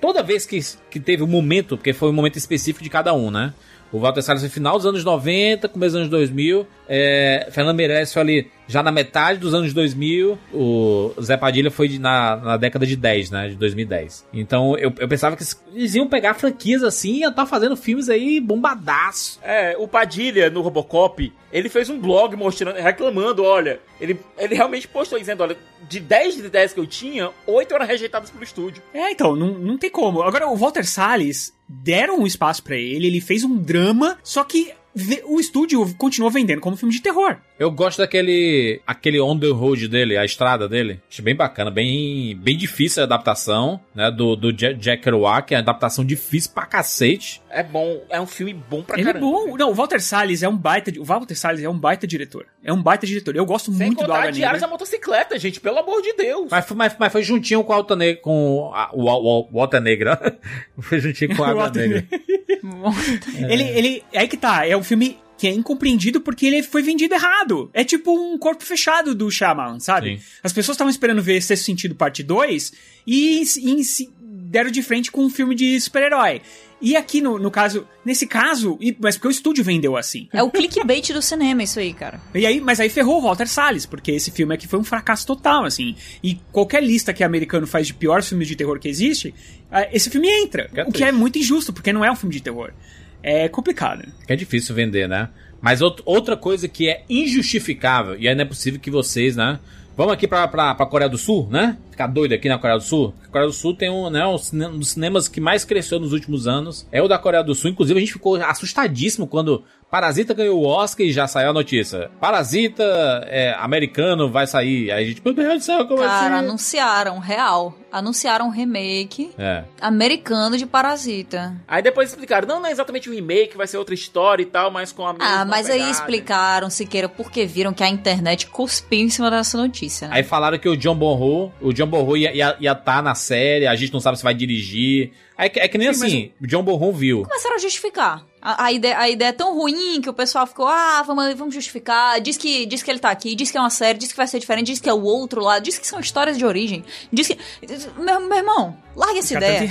Toda vez que, que teve um momento, porque foi um momento específico de cada um, né? O Walter Salles foi final dos anos 90, começo dos anos 2000. É, Fernando Meirelles foi ali já na metade dos anos 2000. O Zé Padilha foi de- na, na década de 10, né? De 2010. Então eu, eu pensava que eles iam pegar franquias assim e iam estar fazendo filmes aí bombadaço. É, o Padilha no Robocop, ele fez um blog mostrando, reclamando, olha, ele, ele realmente postou dizendo, olha, de 10 de 10 que eu tinha, 8 eram rejeitadas pelo estúdio. É, então, não, não tem como. Agora, o Walter Salles deram um espaço pra ele, ele fez um drama, só que o estúdio continuou vendendo como filme de terror. Eu gosto daquele aquele on the road dele, a estrada dele. Acho bem bacana, bem, bem difícil a adaptação, né? Do, do Ja- Jack Kerouac, é uma adaptação difícil pra cacete. É bom, é um filme bom pra ele é bom. Não, o Walter Salles é um baita. O Walter Salles é um baita diretor. É um baita diretor. Eu gosto Sem muito do contar Água Diários da. Motocicleta, gente, pelo amor de Deus. Mas, foi- mas, mas foi juntinho com a Alta Negra, com a, o, o, o Alta Negra. foi juntinho com a Água Walter Negra. Ele, ele. É aí que tá. É um filme que é incompreendido porque ele foi vendido errado. É tipo um corpo fechado do Shyamalan, sabe? Sim. As pessoas estavam esperando ver Sexto Sentido Parte 2 e, em- em- deram de frente com um filme de super-herói. E aqui, no, no caso, nesse caso, e- mas porque o estúdio vendeu assim. É o clickbait do cinema, isso aí, cara. E aí, mas aí ferrou o Walter Salles, porque esse filme aqui foi um fracasso total, assim. E qualquer lista que americano faz de piores filmes de terror que existe, ah, esse filme entra. Que é o que é muito injusto, porque não é um filme de terror. É complicado. Que é difícil vender, né? Mas out- outra coisa que é injustificável, e aí não é possível que vocês, né? Vamos aqui pra, pra, pra Coreia do Sul, né? Ficar doido aqui na Coreia do Sul. A Coreia do Sul tem um, né, um, um dos cinemas que mais cresceu nos últimos anos. É o da Coreia do Sul. Inclusive, a gente ficou assustadíssimo quando Parasita ganhou o Oscar e já saiu a notícia. Parasita é, americano vai sair. Aí a gente, meu Deus do céu, como Cara, assim? anunciaram, real. Anunciaram um remake É. americano de Parasita. Aí depois explicaram, não, não é exatamente um remake, vai ser outra história e tal, mas com a mesma Ah, mas aí pegada. explicaram, Siqueira, porque viram que a internet cuspiu em cima dessa notícia. né? Aí falaram que o John Bonho, o John Bonho ia estar tá na série, a gente não sabe se vai dirigir. É que, é que nem Sim, assim, o John Bonho viu. Começaram a justificar. A, a ideia, a ideia é tão ruim que o pessoal ficou, ah, vamos, vamos justificar. Diz que, diz que ele tá aqui, diz que é uma série, diz que vai ser diferente, diz que é o outro lado, diz que são histórias de origem. Diz que. Meu, meu irmão, larga essa Cara, ideia.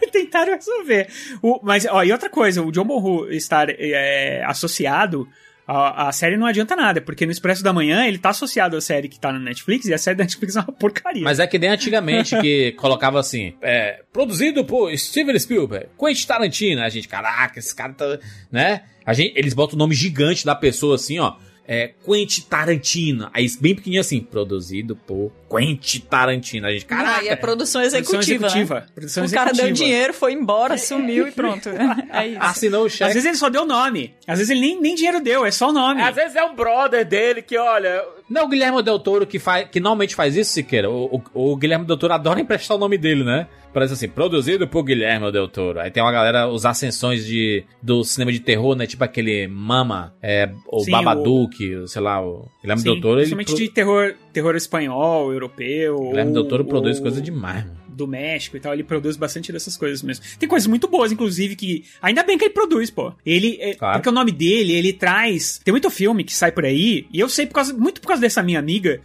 tent- Tentaram resolver. O, mas, ó, e outra coisa, o John Bonhu estar é, associado. A, a série não adianta nada, porque no Expresso da Manhã ele tá associado à série que tá na Netflix e a série da Netflix é uma porcaria. Mas é que nem antigamente que colocava assim, é, produzido por Steven Spielberg, Quentin Tarantino. A gente, caraca, esse cara tá, né? A gente, eles botam o nome gigante da pessoa assim, ó. É, Quentin Tarantino. Aí bem pequenininho assim, produzido por Quentin Tarantino. A gente, Ah, caraca. e é produção Produção executiva. executiva. Né? Produção o cara deu executiva. dinheiro, foi embora, sumiu e pronto. É isso. Assinou o Às cheque. vezes ele só deu nome. Às vezes ele nem, nem dinheiro deu, é só o nome. Às vezes é um brother dele que, olha, Não é o Guilherme Del Toro que, faz, que normalmente faz isso, Siqueira. O, o, o Guilherme Del Toro adora emprestar o nome dele, né? Parece assim, produzido por Guilherme Del Toro. Aí tem uma galera, os ascensões de, do cinema de terror, né? Tipo aquele Mama, é, o Sim, Babadook, o- sei lá, o Guilherme Sim, Del Toro. Ele principalmente pro- de terror, terror espanhol, europeu. o Guilherme Del Toro ou- produz ou coisa demais, mano. Do México e tal, ele produz bastante dessas coisas mesmo. Tem coisas muito boas, inclusive, que. Ainda bem que ele produz, pô. Ele. é- Claro. Porque o nome dele, ele traz. Tem muito filme que sai por aí, e eu sei por causa, muito por causa dessa minha amiga.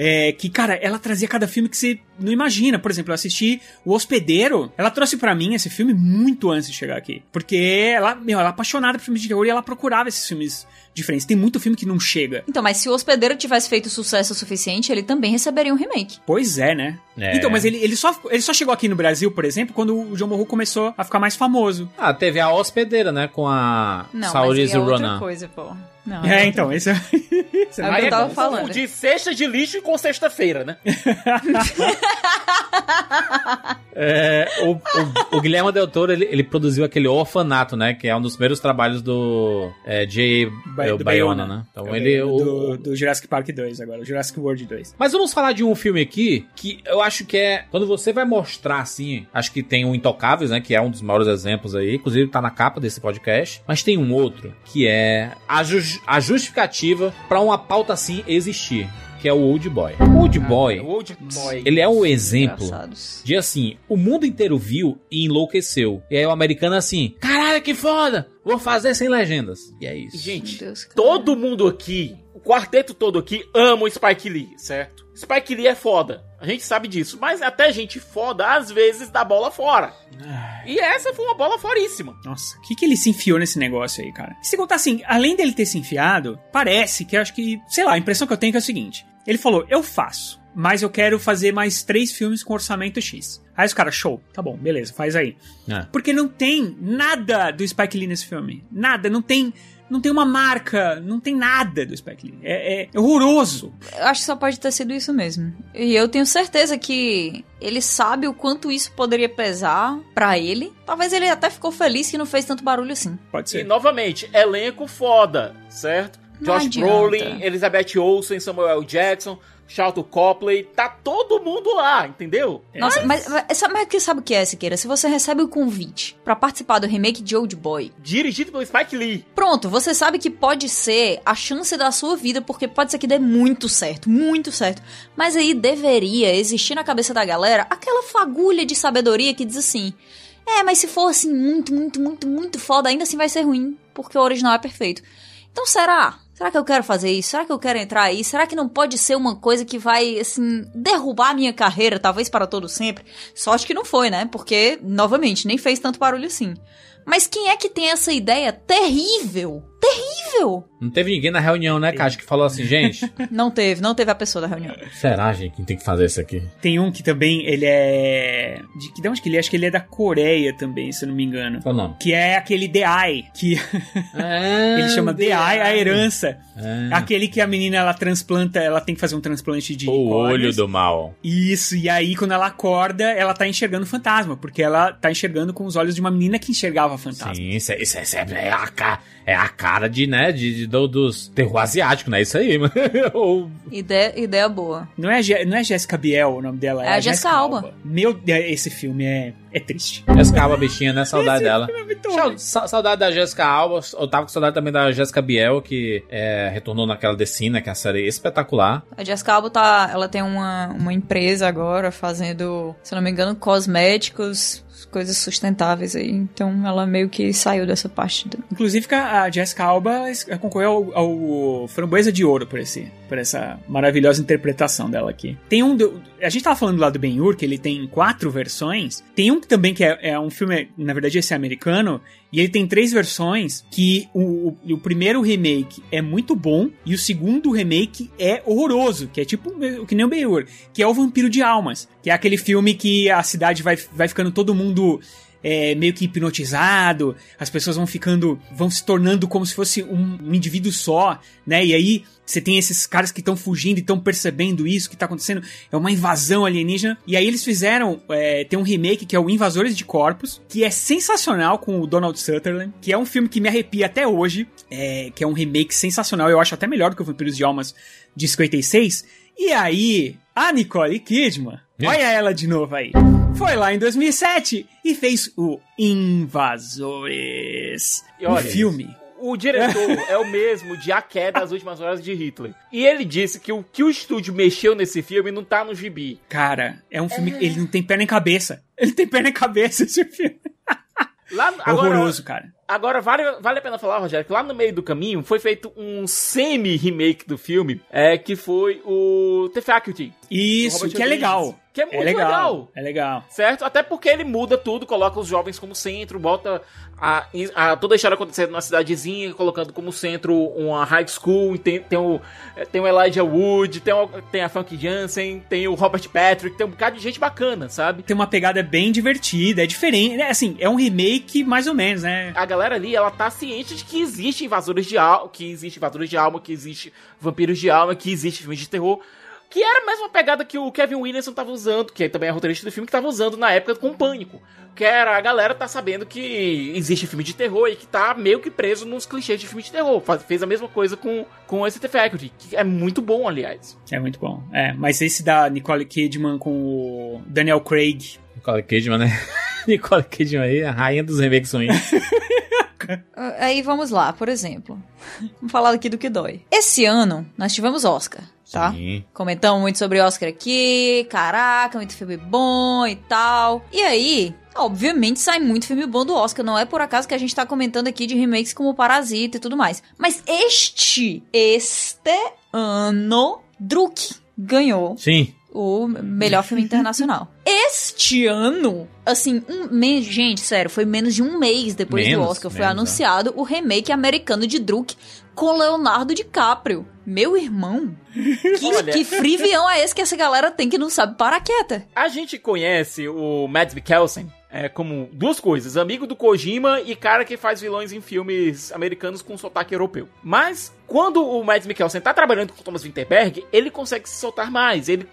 É, que, cara, ela trazia cada filme que você não imagina. Por exemplo, eu assisti O Hospedeiro. Ela trouxe pra mim esse filme muito antes de chegar aqui. Porque ela, meu, ela é apaixonada por filmes de terror e ela procurava esses filmes diferentes. Tem muito filme que não chega. Então, mas se o hospedeiro tivesse feito sucesso o suficiente, ele também receberia um remake. Pois é, né? É. Então, mas ele, ele, só, ele só chegou aqui no Brasil, por exemplo, quando o John Morro começou a ficar mais famoso. Ah, teve a hospedeira, né? Com a Não, Saoirse mas aí é outra Ronan. coisa, pô. Não, É, outra então, esse é. esse é É o que eu tava falando. de cesta de lixo com sexta-feira, né? É, o, o, o Guilherme Del Toro, ele, ele produziu aquele Orfanato, né? Que é um dos primeiros trabalhos do é, J. Ba- do Bayona, né? Então É o ele... do, o- do Jurassic Park 2 agora, o Jurassic World 2. Mas vamos falar de um filme aqui que eu acho que é. Quando você vai mostrar assim, acho que tem o Intocáveis, né? Que é um dos maiores exemplos aí. Inclusive tá na capa desse podcast. Mas tem um outro que é a, jus- a justificativa pra uma pauta assim existir. Que é o Old Boy. O Old Boy, Old Boy. ele é um exemplo Engraçados. de assim, o mundo inteiro viu e enlouqueceu. E aí o americano assim, caralho, que foda! Vou fazer sem legendas. E é isso. Gente, Deus, todo mundo aqui, o quarteto todo aqui, ama o Spike Lee, certo? Spike Lee é foda. A gente sabe disso. Mas até gente foda, às vezes, dá bola fora. E essa foi uma bola foríssima. Nossa, o que, que ele se enfiou nesse negócio aí, cara? Se contar assim, além dele ter se enfiado, parece que eu acho que, sei lá, a impressão que eu tenho é, que é o seguinte: ele falou, eu faço, mas eu quero fazer mais três filmes com orçamento X. Aí os caras, show, tá bom, beleza, faz aí. É. Porque não tem nada do Spike Lee nesse filme. Nada, não tem. Não tem uma marca, não tem nada do Spike Lee. É, é horroroso. Eu acho que só pode ter sido isso mesmo. E eu tenho certeza que ele sabe o quanto isso poderia pesar pra ele. Talvez ele até ficou feliz que não fez tanto barulho assim. Pode E ser. novamente, elenco foda, certo? Não Josh adianta. Brolin, Elizabeth Olsen, Samuel. Jackson, Charlton Copley, tá todo mundo lá, entendeu? Nossa, mas, mas, sabe, mas que sabe o que é, Siqueira? Se você recebe o convite pra participar do remake de Old Boy, Dirigido pelo Spike Lee. pronto, você sabe que pode ser a chance da sua vida, porque pode ser que dê muito certo, muito certo. Mas aí deveria existir na cabeça da galera aquela fagulha de sabedoria que diz assim: é, mas se for assim muito, muito, muito, muito foda, ainda assim vai ser ruim, porque o original é perfeito. Então será? Será que eu quero fazer isso? Será que eu quero entrar aí? Será que não pode ser uma coisa que vai, assim, derrubar a minha carreira, talvez para todo sempre? Sorte que não foi, né? Porque, novamente, nem fez tanto barulho assim. Mas quem é que tem essa ideia terrível? Terrível! Não teve ninguém na reunião, né, Caixa, que falou assim, gente, Não teve, não teve a pessoa da reunião. será, gente, quem tem que fazer isso aqui? Tem um que também, ele é... De, que- de onde que ele é? Acho que ele é da Coreia também, se eu não me engano. Qual o nome? Que é aquele The Eye, que ele chama The Eye, a herança. É. Aquele que a menina, ela transplanta, ela tem que fazer um transplante de O olho do mal. Isso, e aí quando ela acorda, ela tá enxergando fantasma, porque ela tá enxergando com os olhos de uma menina que enxergava fantasma. Sim, isso, é- isso, é- isso é, é a, ca- é a cara de, né, de, de- do- dos terror asiático, né? Isso aí, mano. Ou- Ideia, ideia boa. Não é, não é Jéssica Biel o nome dela, É a Jessica Alba. Meu Deus, esse filme é, é triste. Jessica Alba, bichinha, né? Saudade dela. É Saudade da Jéssica Alba. Eu tava com saudade também da Jéssica Biel, que é, retornou naquela Decina, que é uma série espetacular. A Jessica Alba tá, ela tem uma, uma empresa agora fazendo, se eu não me engano, cosméticos, coisas sustentáveis aí. Então ela meio que saiu dessa parte. Do... Inclusive a Jessica Alba concorreu ao, ao Framboesa de Ouro por, esse, por essa maravilhosa interpretação dela aqui. Tem um. do- a gente tava falando lá do Ben-Hur, que ele tem quatro versões. Tem um que também que é, é um filme, na verdade esse é americano, e ele tem três versões que o, o, o primeiro remake é muito bom e o segundo remake é horroroso, que é tipo o que nem o Ben-Hur, que é o Vampiro de Almas, que é aquele filme que a cidade vai, vai ficando todo mundo é, meio que hipnotizado, as pessoas vão ficando, vão se tornando como se fosse um, um indivíduo só, né? E aí você tem esses caras que estão fugindo e estão percebendo isso que tá acontecendo, é uma invasão alienígena. E aí eles fizeram, é, tem um remake que é o Invasores de Corpos, que é sensacional com o Donald Sutherland, que é um filme que me arrepia até hoje, é, que é um remake sensacional, eu acho até melhor do que o Vampiros de Almas de 56. E aí, a Nicole Kidman, olha ela de novo aí. Foi lá em 2007 e fez o Invasores. E um olha filme. O diretor é o mesmo de A Queda das Últimas Horas de Hitler. E ele disse que o que o estúdio mexeu nesse filme não tá no gibi. Cara, é um filme. Ele não tem pé nem cabeça. Ele tem pé nem cabeça esse filme. Lá, É agora, horroroso, cara. Agora, vale, vale a pena falar, Rogério, que lá no meio do caminho foi feito um semi-remake do filme, é, que foi o The Faculty. Isso, que é legal. Que é muito legal. legal. É legal. Certo? Até porque ele muda tudo, coloca os jovens como centro, bota a, a- toda a história acontecendo na cidadezinha, colocando como centro uma high school, tem, tem, o, tem o Elijah Wood, tem, o, tem a Funky Jansen, tem o Robert Patrick, tem um bocado de gente bacana, sabe? Tem uma pegada bem divertida, é diferente. né? Assim, é um remake mais ou menos, né? A galera ali, ela tá ciente de que existe invasores de alma, que existe invasores de alma, que existe vampiros de alma, que existe filmes de terror. Que era a mesma pegada que o Kevin Williamson tava usando, que também é roteirista do filme, que tava usando na época com Pânico. Que era a galera tá sabendo que existe filme de terror e que tá meio que preso nos clichês de filme de terror. Faz- fez a mesma coisa com, com esse The Faculty, que é muito bom, aliás. É muito bom. É, mas esse da Nicole Kidman com o Daniel Craig. Nicole Kidman, né? Nicole Kidman aí, a rainha dos remakes ruins. Aí vamos lá, por exemplo. Vamos falar aqui do que dói. Esse ano nós tivemos Oscar, tá? Sim. Comentamos muito sobre Oscar aqui, caraca, muito filme bom e tal. E aí, obviamente sai muito filme bom do Oscar, não é por acaso que a gente tá comentando aqui de remakes como Parasita e tudo mais. Mas este, este ano, Druk ganhou Sim. o melhor filme internacional. Este ano, assim, um mês, gente, sério, foi menos de um mês depois Menos, do Oscar, foi menos, anunciado o remake americano de Druk com Leonardo DiCaprio. Meu irmão, que, Olha. que frivião é esse que essa galera tem que não sabe parar quieta? A gente conhece o Mads Mikkelsen é, como duas coisas: amigo do Kojima e cara que faz vilões em filmes americanos com sotaque europeu. Mas quando o Mads Mikkelsen tá trabalhando com o Thomas Winterberg, ele consegue se soltar mais. Ele.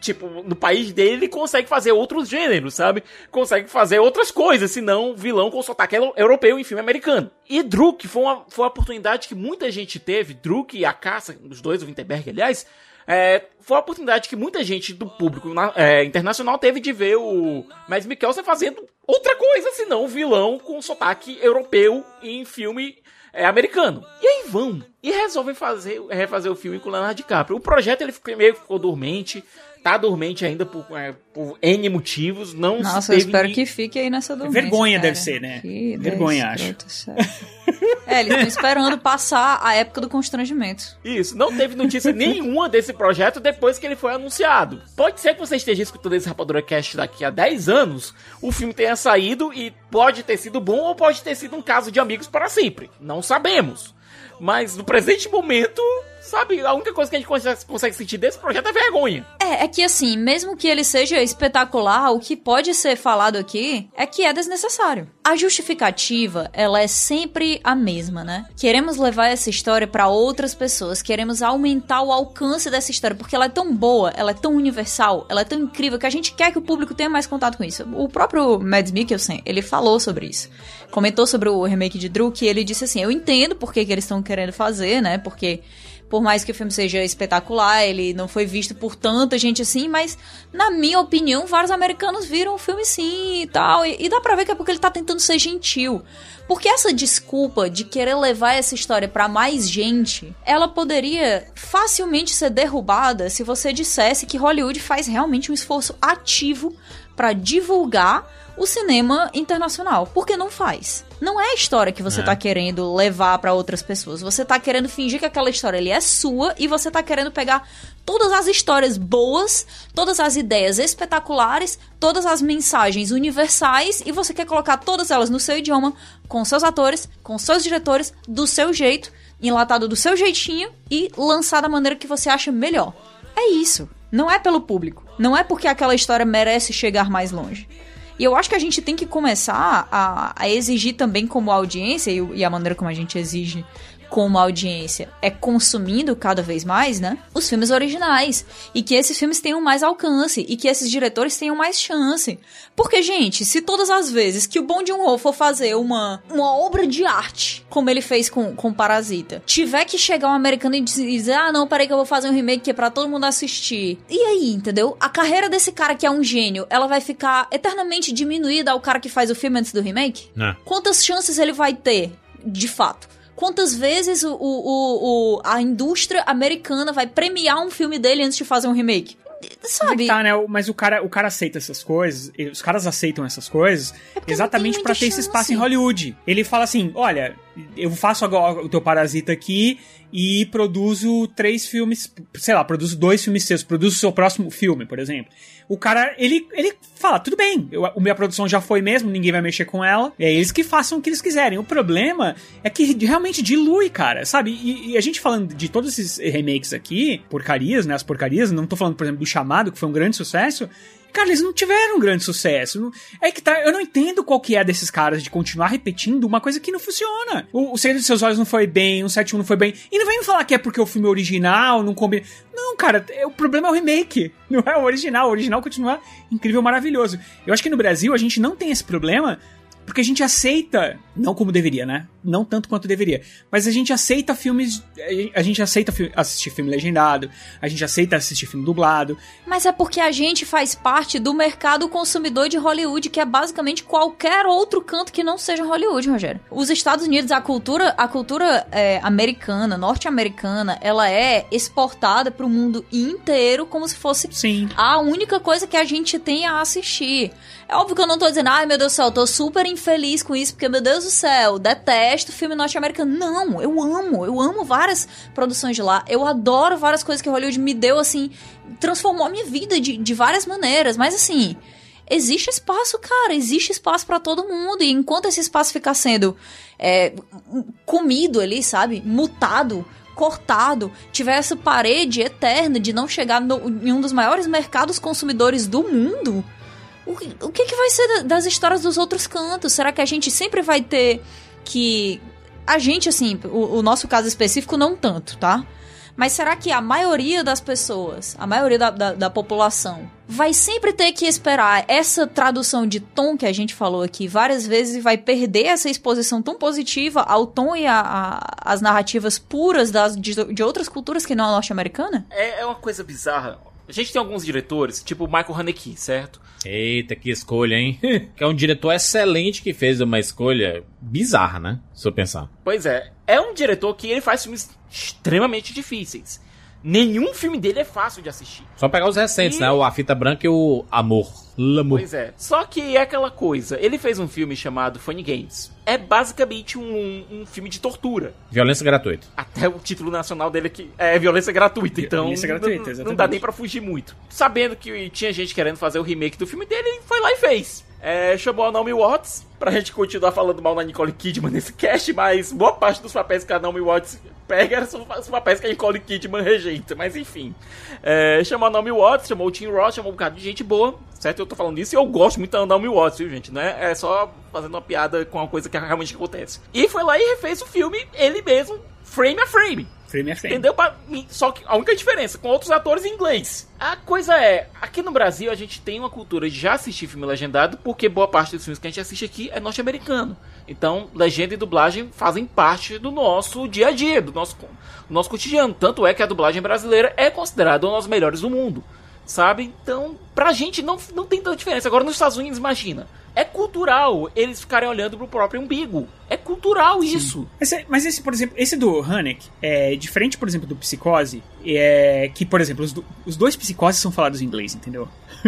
Tipo, no país dele, ele consegue fazer outros gêneros, sabe? Consegue fazer outras coisas, senão vilão com sotaque eu- europeu em filme americano. E Druk foi uma, foi uma oportunidade que muita gente teve, Druk e a caça, os dois, o Winterberg, aliás, é, foi a oportunidade que muita gente do público na- é, internacional teve de ver o Mads Mikkelsen fazendo outra coisa, senão vilão com sotaque europeu em filme é, americano. E aí vão. E resolvem fazer, refazer o filme com o Leonardo DiCaprio. O projeto ele meio que ficou dormente. Tá dormente ainda por, é, por N motivos. Não Nossa, eu teve espero ni- que fique aí nessa dormência. Vergonha cara. deve ser, né? Que Vergonha, Deus, escroto, sério. É, eles estão esperando passar a época do constrangimento. Isso, não teve notícia nenhuma desse projeto depois que ele foi anunciado. Pode ser que você esteja escutando esse Rapadura Cast daqui a 10 anos, o filme tenha saído e pode ter sido bom ou pode ter sido um caso de amigos para sempre. Não sabemos. Mas no presente momento, sabe, a única coisa que a gente consegue, consegue sentir desse projeto é vergonha. É, é que assim, mesmo que ele seja espetacular, o que pode ser falado aqui é que é desnecessário. A justificativa, ela é sempre a mesma, né? Queremos levar essa história pra outras pessoas, queremos aumentar o alcance dessa história, porque ela é tão boa, ela é tão universal, ela é tão incrível que a gente quer que o público tenha mais contato com isso. O próprio Mads Mikkelsen, ele falou sobre isso. Comentou sobre o remake de Drew, que ele disse assim: Eu entendo por que, que eles estão querendo fazer, né? Porque por mais que o filme seja espetacular, ele não foi visto por tanta gente assim, mas na minha opinião, vários americanos viram o filme sim e tal. E, e dá pra ver que é porque ele tá tentando ser gentil. Porque essa desculpa de querer levar essa história pra mais gente, ela poderia facilmente ser derrubada se você dissesse que Hollywood faz realmente um esforço ativo pra divulgar o cinema internacional. Porque não faz. Não é a história que você tá querendo levar pra outras pessoas. Você tá querendo fingir que aquela história ali é sua e você tá querendo pegar todas as histórias boas, todas as ideias espetaculares, todas as mensagens universais e você quer colocar todas elas no seu idioma, com seus atores, com seus diretores, do seu jeito, enlatado do seu jeitinho e lançar da maneira que você acha melhor. É isso. Não é pelo público. Não é porque aquela história merece chegar mais longe. E eu acho que a gente tem que começar a, a exigir também como audiência, e, e a maneira como a gente exige como audiência é consumindo cada vez mais, né? Os filmes originais. E que esses filmes tenham mais alcance. E que esses diretores tenham mais chance. Porque, gente, se todas as vezes que o Bong Joon-ho for fazer uma, uma obra de arte, como ele fez com, com Parasita, tiver que chegar um americano e dizer, ah, não, peraí que eu vou fazer um remake que é pra todo mundo assistir. E aí, entendeu? A carreira desse cara que é um gênio, ela vai ficar eternamente diminuída ao cara que faz o filme antes do remake? Né? Quantas chances ele vai ter, de fato? Quantas vezes o, o, o- a indústria americana vai premiar um filme dele antes de fazer um remake? É Sabe? tá, né? Mas o cara, o cara aceita essas coisas, os caras aceitam essas coisas porque exatamente muita ter esse espaço em chance. Hollywood. Ele fala assim: olha, eu faço agora o teu parasita aqui e produzo três filmes, sei lá, produzo dois filmes seus, produzo o seu próximo filme, por exemplo. O cara, ele, ele fala, tudo bem, eu, a minha produção já foi mesmo, ninguém vai mexer com ela, é eles que façam o que eles quiserem. O problema é que realmente dilui, cara, sabe? E, e a gente falando de todos esses remakes aqui, porcarias, né, as porcarias, não tô falando, por exemplo, do Chamado, que foi um grande sucesso, Cara, eles não tiveram um grande sucesso. É que tá, eu não entendo qual que é desses caras de continuar repetindo uma coisa que não funciona. O, o dos Seus Olhos não foi bem, o 71 não foi bem. E não vem me falar que é porque o filme original não combina. Não, cara, é- o problema é o remake, não é o original. O original continua incrível, maravilhoso. Eu acho que no Brasil a gente não tem esse problema porque a gente aceita, não como deveria, né? Não tanto quanto deveria, mas a gente aceita filmes, a gente aceita fi- assistir filme legendado, a gente aceita assistir filme dublado, Mas é porque a gente faz parte do mercado consumidor de Hollywood, que é basicamente qualquer outro canto que não seja Hollywood, Rogério. Os Estados Unidos, a cultura, a cultura é, americana, norte-americana, ela é exportada pro mundo inteiro como se fosse Sim. a única coisa que a gente tem a assistir. É óbvio que eu não tô dizendo, ai meu Deus do céu, eu tô super infeliz com isso, porque meu Deus do céu, detesto filme norte-americano. Não, eu amo, eu amo várias produções de lá, eu adoro várias coisas que Hollywood me deu, assim, transformou a minha vida de, de várias maneiras, mas assim. Existe espaço, cara, existe espaço pra todo mundo. E enquanto esse espaço ficar sendo é, comido ali, sabe? Mutado, cortado, tiver essa parede eterna de não chegar no- em um dos maiores mercados consumidores do mundo, o, que- o que, que vai ser da- das histórias dos outros cantos? Será que a gente sempre vai ter que. A gente, assim, o, o nosso caso específico, não tanto, tá? Mas será que a maioria das pessoas, a maioria da, da, da população, vai sempre ter que esperar essa tradução de tom que a gente falou aqui várias vezes e vai perder essa exposição tão positiva ao tom e as narrativas puras das, de, de outras culturas que não a norte-americana? É, é uma coisa bizarra. A gente tem alguns diretores, tipo o Michael Haneke, certo? Eita, que escolha, hein? que é um diretor excelente que fez uma escolha bizarra, né? Se eu pensar. Pois é, é um diretor que ele faz filmes extremamente difíceis. Nenhum filme dele é fácil de assistir. Só pegar os recentes, E- né? O A Fita Branca e o Amor. L'Amour. Pois é. Só que é aquela coisa. Ele fez um filme chamado Funny Games. É basicamente um, um filme de tortura. Violência gratuita. Até o título nacional dele aqui é violência gratuita. Então Violência não- gratuita, não, não exatamente. dá nem pra fugir muito. Sabendo que tinha gente querendo fazer o remake do filme dele, ele foi lá e fez. É, chamou a Naomi Watts pra gente continuar falando mal na Nicole Kidman nesse cast, mas boa parte dos papéis que a Naomi Watts pega os papéis que a Nicole Kidman rejeita. Mas enfim. É, chamou a Naomi Watts, chamou o Tim Roth, chamou um bocado de gente boa, certo? Eu tô falando isso e eu gosto muito da Naomi Watts, viu, gente? Né? É só fazendo uma piada com uma coisa que realmente acontece. E foi lá e refez o filme, ele mesmo, frame a frame. Frame a frame. Entendeu? Só que a única diferença, com outros atores em inglês. A coisa é, aqui no Brasil a gente tem uma cultura de já assistir filme legendado, porque boa parte dos filmes que a gente assiste aqui é norte-americano. Então, legenda e dublagem fazem parte do nosso dia a dia, do nosso, do nosso cotidiano. Tanto é que a dublagem brasileira é considerada uma das melhores do mundo. Sabe? Então, pra gente não, não tem tanta diferença. Agora nos Estados Unidos, imagina. É cultural eles ficarem olhando pro próprio umbigo. É cultural isso. Mas, é- mas esse, por exemplo, esse do Hanek é diferente, por exemplo, do Psicose, é que, por exemplo, os, do- os dois Psicoses são falados em inglês, entendeu?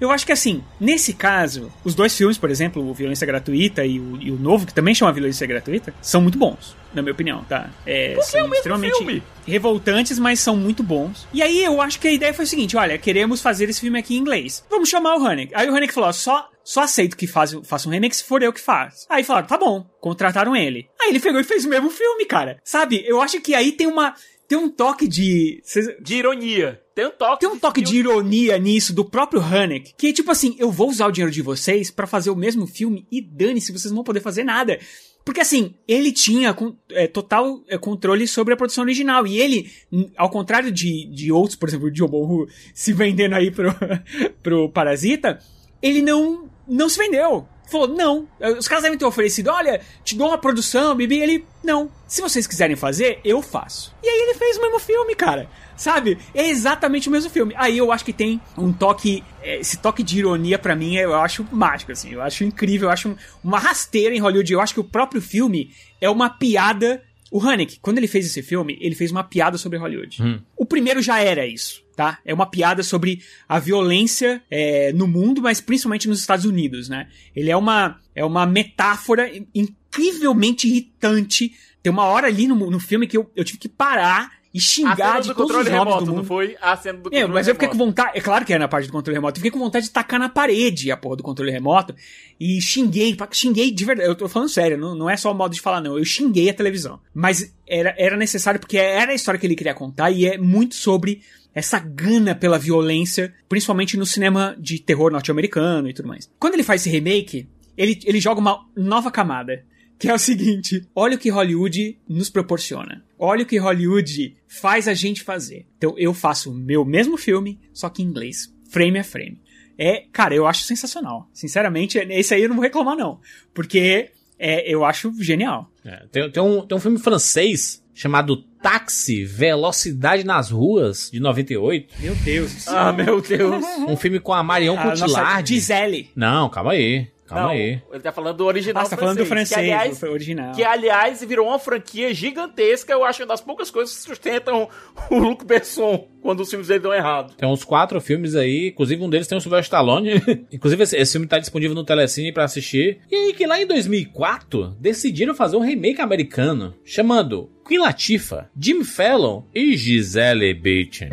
Eu acho que assim, nesse caso, os dois filmes, por exemplo, o Violência Gratuita e o, e o novo, que também chama Violência Gratuita, são muito bons, na minha opinião, tá? É, Porque são é o mesmo extremamente filme. revoltantes, mas são muito bons. E aí eu acho que a ideia foi o seguinte: olha, queremos fazer esse filme aqui em inglês. Vamos chamar o Hanek. Aí o Hanek falou: ó, só, só aceito que faz, faça um remake se for eu que faço. Aí falaram: tá bom, contrataram ele. Aí ele pegou e fez o mesmo filme, cara. Sabe? Eu acho que aí tem uma. Tem um toque de. De ironia. Tem um toque. tem um toque de ironia nisso do próprio Hanek, que é tipo assim, eu vou usar o dinheiro de vocês pra fazer o mesmo filme e dane-se, vocês não vão poder fazer nada. Porque assim, ele tinha é, total é, controle sobre a produção original. E ele, ao contrário de, de outros, por exemplo, o Bonhu se vendendo aí pro, pro Parasita, ele não, não se vendeu. Falou, não. Os caras devem ter oferecido, olha, te dou uma produção, Bibi. Ele, não. Se vocês quiserem fazer, eu faço. E aí ele fez o mesmo filme, cara. Sabe? É exatamente o mesmo filme. Aí eu acho que tem um toque. é, Esse toque de ironia pra mim eu acho mágico, assim. Eu acho incrível. Eu acho um- uma rasteira em Hollywood. Eu acho que o próprio filme é uma piada. O Haneke, quando ele fez esse filme, ele fez uma piada sobre Hollywood. O primeiro já era isso, tá? É uma piada sobre a violência é, no mundo, mas principalmente nos Estados Unidos, né? Ele é uma, é uma metáfora incrivelmente irritante. Tem uma hora ali no, no filme que eu, eu tive que parar e xingar de do todos controle os remoto, do não mundo. foi? A cena do É, controle mas eu fiquei com vontade. É claro que é na parte do controle remoto. Eu fiquei com vontade de tacar na parede a porra do controle remoto. E xinguei, xinguei de verdade. Eu tô falando sério, não, não é só o modo de falar, não. Eu xinguei a televisão. Mas era, era necessário porque era a história que ele queria contar e é muito sobre essa gana pela violência, principalmente no cinema de terror norte-americano e tudo mais. Quando ele faz esse remake, ele, ele joga uma nova camada. Que é o seguinte: olha o que Hollywood nos proporciona. Olha o que Hollywood faz a gente fazer. Então eu faço o meu mesmo filme, só que em inglês, frame a frame. É, cara, eu acho sensacional. Sinceramente, esse aí eu não vou reclamar, não. Porque é, eu acho genial. É, tem, tem um, tem um filme francês chamado Táxi Velocidade nas Ruas, de 98. Meu Deus. Ah, meu Deus. Um filme com a Marion a nossa Cotillard. Gisele. Não, calma aí. Calma Não, aí. ele tá falando do original Ah, você tá falando do francês, Que, aliás, do original. que, aliás, virou uma franquia gigantesca. Eu acho que é uma das poucas coisas que sustentam o Luc Besson quando os filmes dele dão errado. Tem uns quatro filmes aí, inclusive um deles tem o Sylvester Stallone. inclusive esse, esse filme tá disponível no Telecine pra assistir. E aí que lá em 2004 decidiram fazer um remake americano chamando Queen Latifah, Jimmy Fallon e Gisele Bündchen.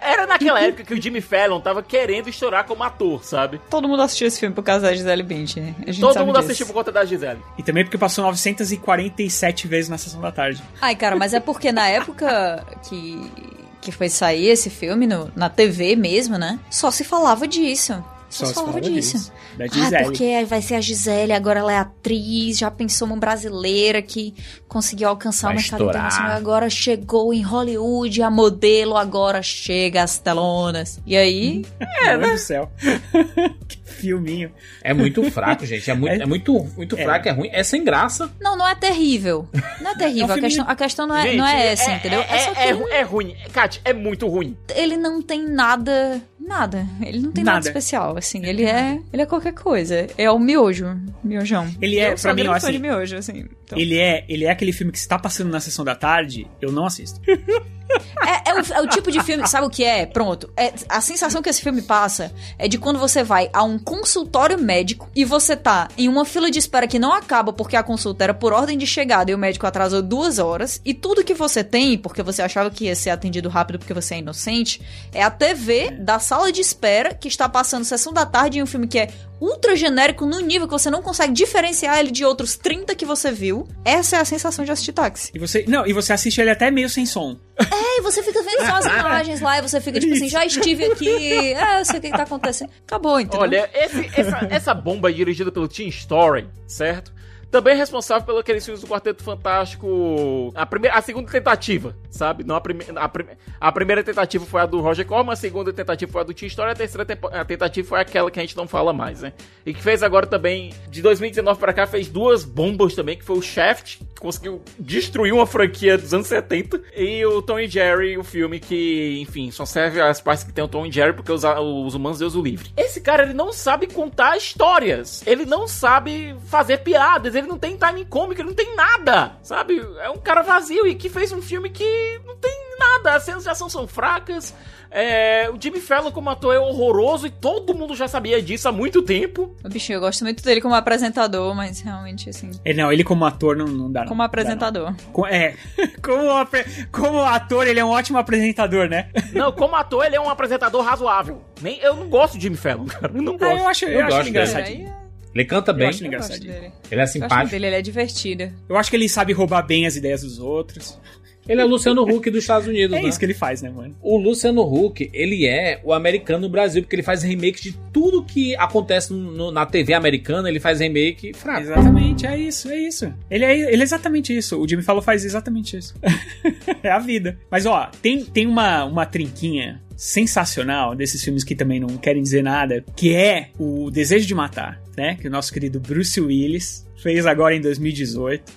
Era naquela época que o Jimmy Fallon tava querendo estourar como ator, sabe? Todo mundo assistiu esse filme por causa da Gisele Bündchen. A gente Todo sabe mundo disso. assistiu por conta da Gisele. E também porque passou 947 vezes na sessão da tarde. Ai, cara, mas é porque na época que, que foi sair esse filme no- na TV mesmo, né? Só se falava disso. Só, se falava disso. Da Ah, Gisele. porque vai ser a Gisele, agora ela é atriz, já pensou uma brasileira que conseguiu alcançar Vai o mercado estourar. internacional, agora chegou em Hollywood, a modelo agora chega às telonas. E aí, Meu Deus do céu. que filminho. É muito fraco, gente. É muito, É- é muito, muito é. fraco, é ruim. É sem graça. não, não é terrível. Não é terrível, a, filme- questão, a questão não é, Gente, não é essa, entendeu? É, só que é, ru- é ruim. Kat, é muito ruim. ele não tem nada, nada. Ele não tem nada, Nada. especial, assim. Ele é, ele é qualquer coisa. É o miojo, miojão. Ele é, Eu sou pra mim, fã assim, de miojo, assim. então. Ele é, ele é aquele filme que se tá passando na sessão da tarde, eu não assisto. É, é o, é o tipo de filme, sabe o que é? Pronto. É, a sensação que esse filme passa é de quando você vai a um consultório médico e você tá em uma fila de espera que não acaba porque a consulta era por ordem de chegada e o médico atrasou duas horas. E tudo que você tem, porque você achava que ia ser atendido rápido porque você é inocente, é a TV da sala de espera que está passando sessão da tarde em um filme que é ultra genérico no nível que você não consegue diferenciar ele de outros 30 que você viu. Essa é a sensação de assistir táxi. E você, não, e você assiste ele até meio sem som. É, e você fica vendo só as imagens lá e você fica tipo assim, já estive aqui, é, eu sei o que, que tá acontecendo. Acabou, entendeu? Olha, esse- essa, essa bomba é dirigida pelo Tim Story, certo? Também é responsável pelos aqueles filmes do Quarteto Fantástico. A, primeira, a segunda tentativa, sabe? Não a, prime, a, a primeira tentativa foi a do Roger Corman, a segunda tentativa foi a do Tim Story, a terceira tempo- a tentativa foi aquela que a gente não fala mais, né? E que fez agora também, de 2019 pra cá, fez duas bombas também, que foi o Shaft, que conseguiu destruir uma franquia dos anos 70, e o Tom e Jerry, o filme que, enfim, só serve as partes que tem o Tom e Jerry porque os, os humanos Deus o livre. Esse cara, ele não sabe contar histórias, ele não sabe fazer piadas, ele não tem timing cômico, ele não tem nada, sabe? É um cara vazio e que fez um filme que não tem nada, as cenas de ação são fracas, é, o Jimmy Fallon como ator é horroroso e todo mundo já sabia disso há muito tempo. O bichinho, eu gosto muito dele como apresentador, mas realmente, assim, É, não, ele como ator não, não dá não. como Dá, apresentador. não. Co- É, como, como ator ele é um ótimo apresentador, né? Não, como ator ele é um apresentador razoável. Nem, eu não gosto de Jimmy Fallon, cara, eu não Ah, gosto. eu acho, eu Eu acho gosto ele dele. engraçadinho. Ele canta Eu bem, acho ele eu gosto engraçadinho. dele. ele é Eu simpático. dele, ele é divertido. Eu acho que ele sabe roubar bem as ideias dos outros. Ele é o Luciano Huck dos Estados Unidos, É né? isso que ele faz, né, mano? O Luciano Huck, ele é o americano no Brasil, porque ele faz remake de tudo que acontece no- na TV americana, ele faz remake fraco. Exatamente, é isso, é isso. Ele é, ele é exatamente isso. O Jimmy Fallon faz exatamente isso. é a vida. Mas, ó, tem, tem uma, uma trinquinha sensacional desses filmes que também não querem dizer nada, que é o Desejo de Matar, né? Que o nosso querido Bruce Willis fez agora em 2018.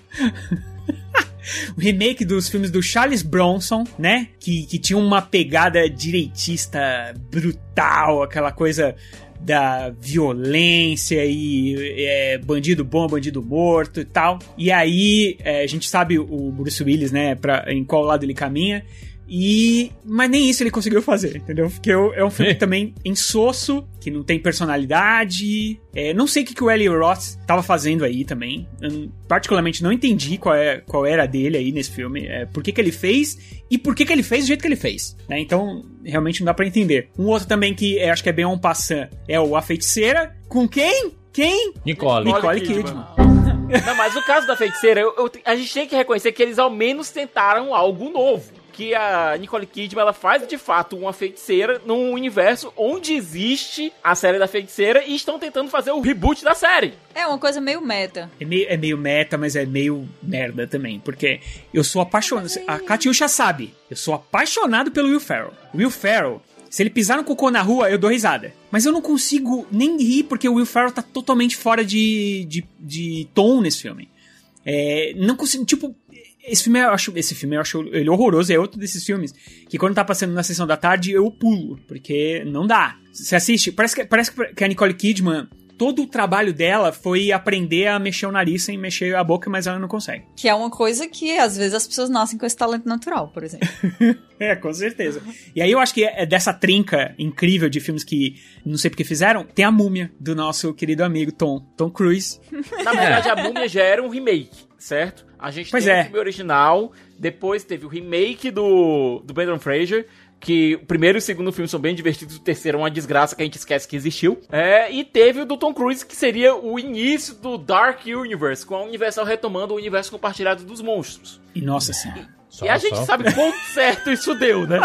o remake dos filmes do Charles Bronson, né? Que, que tinha uma pegada direitista brutal, aquela coisa da violência e é, bandido bom, bandido morto e tal. E aí é, a gente sabe o Bruce Willis, né? Pra, em qual lado ele caminha. E. Mas nem isso ele conseguiu fazer, entendeu? Porque é é um filme também insosso, que não tem personalidade. É, não sei o que, que o Eli Roth tava fazendo aí também. Eu, particularmente não entendi qual, é, qual era a dele aí nesse filme. É, por que, que ele fez e por que, que ele fez do jeito que ele fez. Né? Então, realmente não dá pra entender. Um outro também que é, acho que é bem um passant é o A Feiticeira. Com quem? Quem? Nicole. Nicole Kidman. Não, mas no caso da feiticeira, eu- eu- a gente tem que reconhecer que eles ao menos tentaram algo novo. Que a Nicole Kidman ela faz de fato uma feiticeira num universo onde existe a série da feiticeira e estão tentando fazer o reboot da série. É uma coisa meio meta. É meio, é meio meta, mas é meio merda também. Porque eu sou apaixonado. A Katiusha sabe. Eu sou apaixonado pelo Will Ferrell. Will Ferrell, se ele pisar no cocô na rua, eu dou risada. Mas eu não consigo nem rir porque o Will Ferrell tá totalmente fora de, de, de tom nesse filme. É, não consigo, tipo. Esse filme eu acho, esse filme eu acho ele horroroso, é outro desses filmes que quando tá passando na sessão da tarde eu pulo, porque não dá. Você assiste, parece que, parece que a Nicole Kidman, todo o trabalho dela foi aprender a mexer o nariz sem mexer a boca, mas ela não consegue. Que é uma coisa que às vezes as pessoas nascem com esse talento natural, por exemplo. É, com certeza. E aí eu acho que é dessa trinca incrível de filmes que não sei porque fizeram, tem a múmia do nosso querido amigo Tom, Tom Cruise. Na verdade, a Múmia já era um remake, certo? A gente Pois tem é. o filme original, depois teve o remake do, do Brandon Fraser, que o primeiro e o segundo filme são bem divertidos, o terceiro é uma desgraça que a gente esquece que existiu. É, e teve o do Tom Cruise, que seria o início do Dark Universe, com a Universal retomando o universo compartilhado dos monstros. E nossa senhora. Só- e a gente só- sabe quão certo isso deu, né?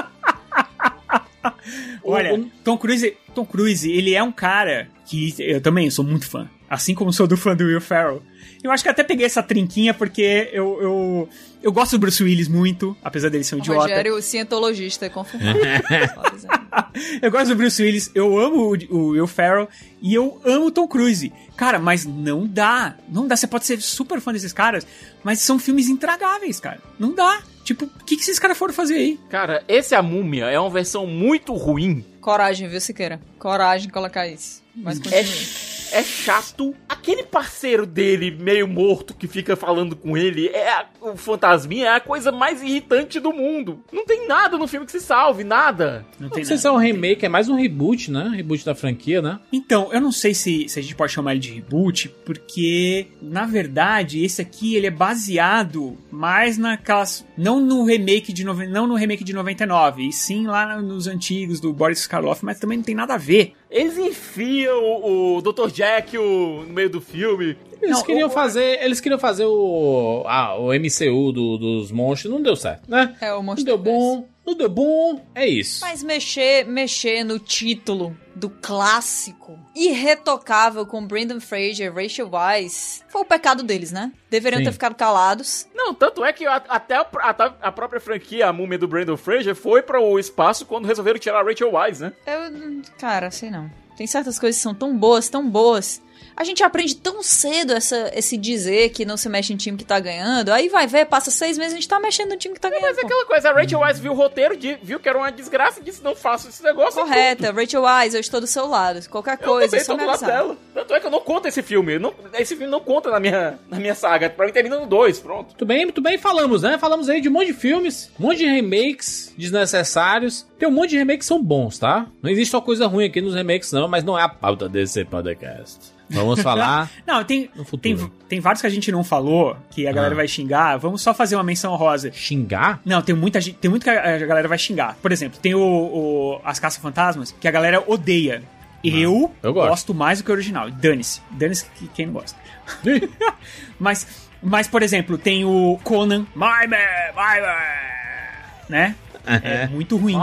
Olha, O- Tom Cruise, Tom Cruise, ele é um cara que eu também sou muito fã. Assim como sou do fã do Will Ferrell. Eu acho que até peguei essa trinquinha porque eu, eu, eu gosto do Bruce Willis muito, apesar dele ser um idiota. Rogério, cientologista, confirmado. Só avisando. Eu gosto do Bruce Willis, eu amo o, o Will Ferrell e eu amo o Tom Cruise. Cara, mas não dá. Não dá. Você pode ser super fã desses caras, mas são filmes intragáveis, cara. Não dá. Tipo, o que, que esses caras foram fazer aí? Cara, esse A Múmia é uma versão muito ruim. Coragem, viu, Siqueira? Coragem colocar isso. Mas É, continue. É chato. Aquele parceiro dele, meio morto, que fica falando com ele, é a- o fantasminha, é a coisa mais irritante do mundo. Não tem nada no filme que se salve, nada. Não Não tem sei nada. se é um remake, é mais um reboot, né? Reboot da franquia, né? Então, eu não sei se, se a gente pode chamar ele de reboot, porque, na verdade, esse aqui ele é baseado mais naquelas. Não no remake de, noven- não no remake de 99, e sim lá nos antigos do Boris Karloff, mas também não tem nada a ver. Eles enfiam o, o Dr. Jack no meio do filme. Eles Não, queriam o- fazer, eles queriam fazer o ah, o MCU do- dos monstros, não deu certo, né? É o Não monstro. deu bom, não deu bom, é isso. Mas mexer, mexer no título do clássico irretocável com Brendan Fraser, Rachel Weisz, foi o pecado deles, né? Deveriam Sim. ter ficado calados. Não, tanto é que a- até a, a- a própria franquia, a múmia do Brandon Fraser, foi para o espaço quando resolveram tirar a Rachel Weisz, né? Eu, cara, sei não. Tem certas coisas que são tão boas, tão boas. A gente aprende tão cedo essa, esse dizer que não se mexe em time que tá ganhando. Aí vai ver, passa seis meses a gente tá mexendo no time que tá ganhando. Mas é aquela coisa, a Rachel Weisz viu o roteiro, viu que era uma desgraça e disse, não faço esse negócio. Correta, Rachel Weisz, eu estou do seu lado. Qualquer Eu coisa, também só tô me do lado avisar. dela. Tanto é que eu não conto esse filme. Não- esse filme não conta na minha, na minha saga. Pra mim termina no 2, pronto. Muito bem, muito bem, falamos, né? Falamos aí de um monte de filmes, um monte de remakes desnecessários. Tem um monte de remakes que são bons, tá? Não existe só coisa ruim aqui nos remakes, não, mas não é a pauta desse podcast. Vamos falar. Não, tem, tem, tem vários que a gente não falou, que a galera Ah. vai xingar. Vamos só fazer uma menção rosa. Xingar? Não, tem muita gente, tem muito que a a galera vai xingar. Por exemplo, tem o, o- as caça-fantasmas, que a galera odeia. Eu, eu gosto. mais do que o original. Dane-se. Dane-se que- quem não gosta. mas, mas, por exemplo, tem o Conan. My man, my man, né? É muito ruim.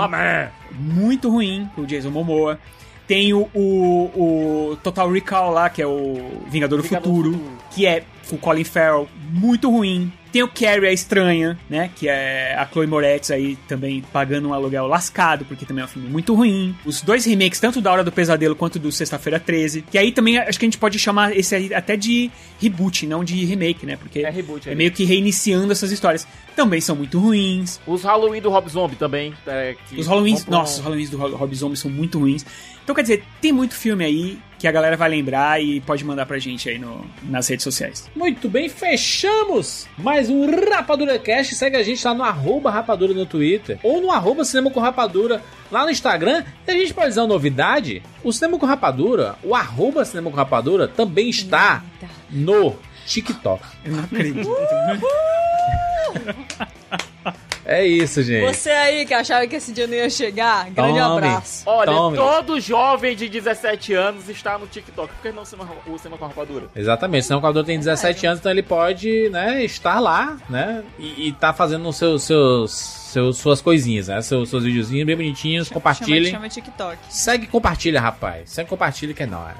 Muito ruim, o Jason Momoa. Tem o, o, o Total Recall lá, que é o Vingador do Vingador do Futuro, Futuro. que é o Colin Farrell, muito ruim. Tem o Carrie a Estranha, né? Que é a Chloe Moretz aí também pagando um aluguel lascado, porque também é um filme muito ruim. Os dois remakes, tanto da Hora do Pesadelo quanto do Sexta-feira 13. Que aí também acho que a gente pode chamar esse aí até de reboot, não de remake, né? Porque É reboot, é é meio que reiniciando essas histórias. Também são muito ruins. Os Halloween do Rob Zombie também. é, Os um- nossa, os Halloweens do Rob Zombie são muito ruins. Então, quer dizer, tem muito filme aí que a galera vai lembrar e pode mandar pra gente aí no, nas redes sociais. Muito bem, fechamos mais um Rapadura Cast. Segue a gente lá no arroba Rapadura no Twitter ou no arroba Cinema com Rapadura lá no Instagram. E a gente pode dizer uma novidade: o Cinema com Rapadura, o arroba Cinema com Rapadura também está no TikTok. Eu não acredito. É isso, gente. Você aí que achava que esse dia não ia chegar, grande Tome. abraço. Olha, Tome. todo jovem de 17 anos está no TikTok. Por que não o Cinema- com Rapadura? Exatamente, o Cinema com Rapadura tem 17 anos, então ele pode, né, estar lá, né, e, e tá fazendo os seus, seus, seus, suas coisinhas, né, seus, seus videozinhos bem bonitinhos, compartilhem. Chama, chama TikTok. Segue e compartilha, rapaz. Segue e compartilha que é nóis.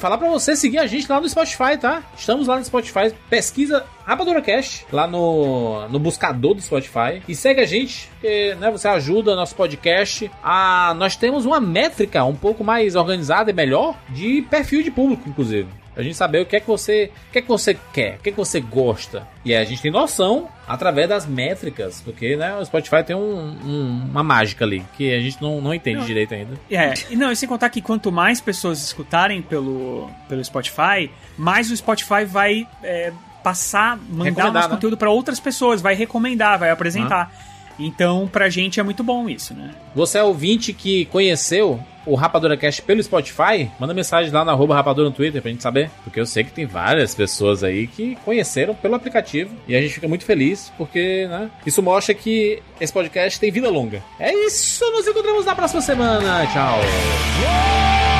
Falar pra você seguir a gente lá no Spotify, tá? Estamos lá no Spotify. Pesquisa Rapadura Cast lá no, no buscador do Spotify. E segue a gente, porque né, você ajuda nosso podcast. A, nós temos uma métrica um pouco mais organizada e melhor de perfil de público, inclusive. Pra gente saber o que é que você, o que é que você quer, o que é que você gosta. E aí a gente tem noção através das métricas, porque né, o Spotify tem um- um- uma mágica ali que a gente não, não entende direito ainda. É, e não, e sem contar que quanto mais pessoas escutarem pelo, pelo Spotify, mais o Spotify vai é, passar, mandar nosso né? conteúdo pra outras pessoas, vai recomendar, vai apresentar. Então, pra gente é muito bom isso, né? Você é ouvinte que conheceu o Rapadura Cast pelo Spotify? Manda mensagem lá no arroba Rapadura no Twitter pra gente saber. Porque eu sei que tem várias pessoas aí que conheceram pelo aplicativo. E a gente fica muito feliz porque, né? Isso mostra que esse podcast tem vida longa. É isso, nos encontramos na próxima semana. Tchau.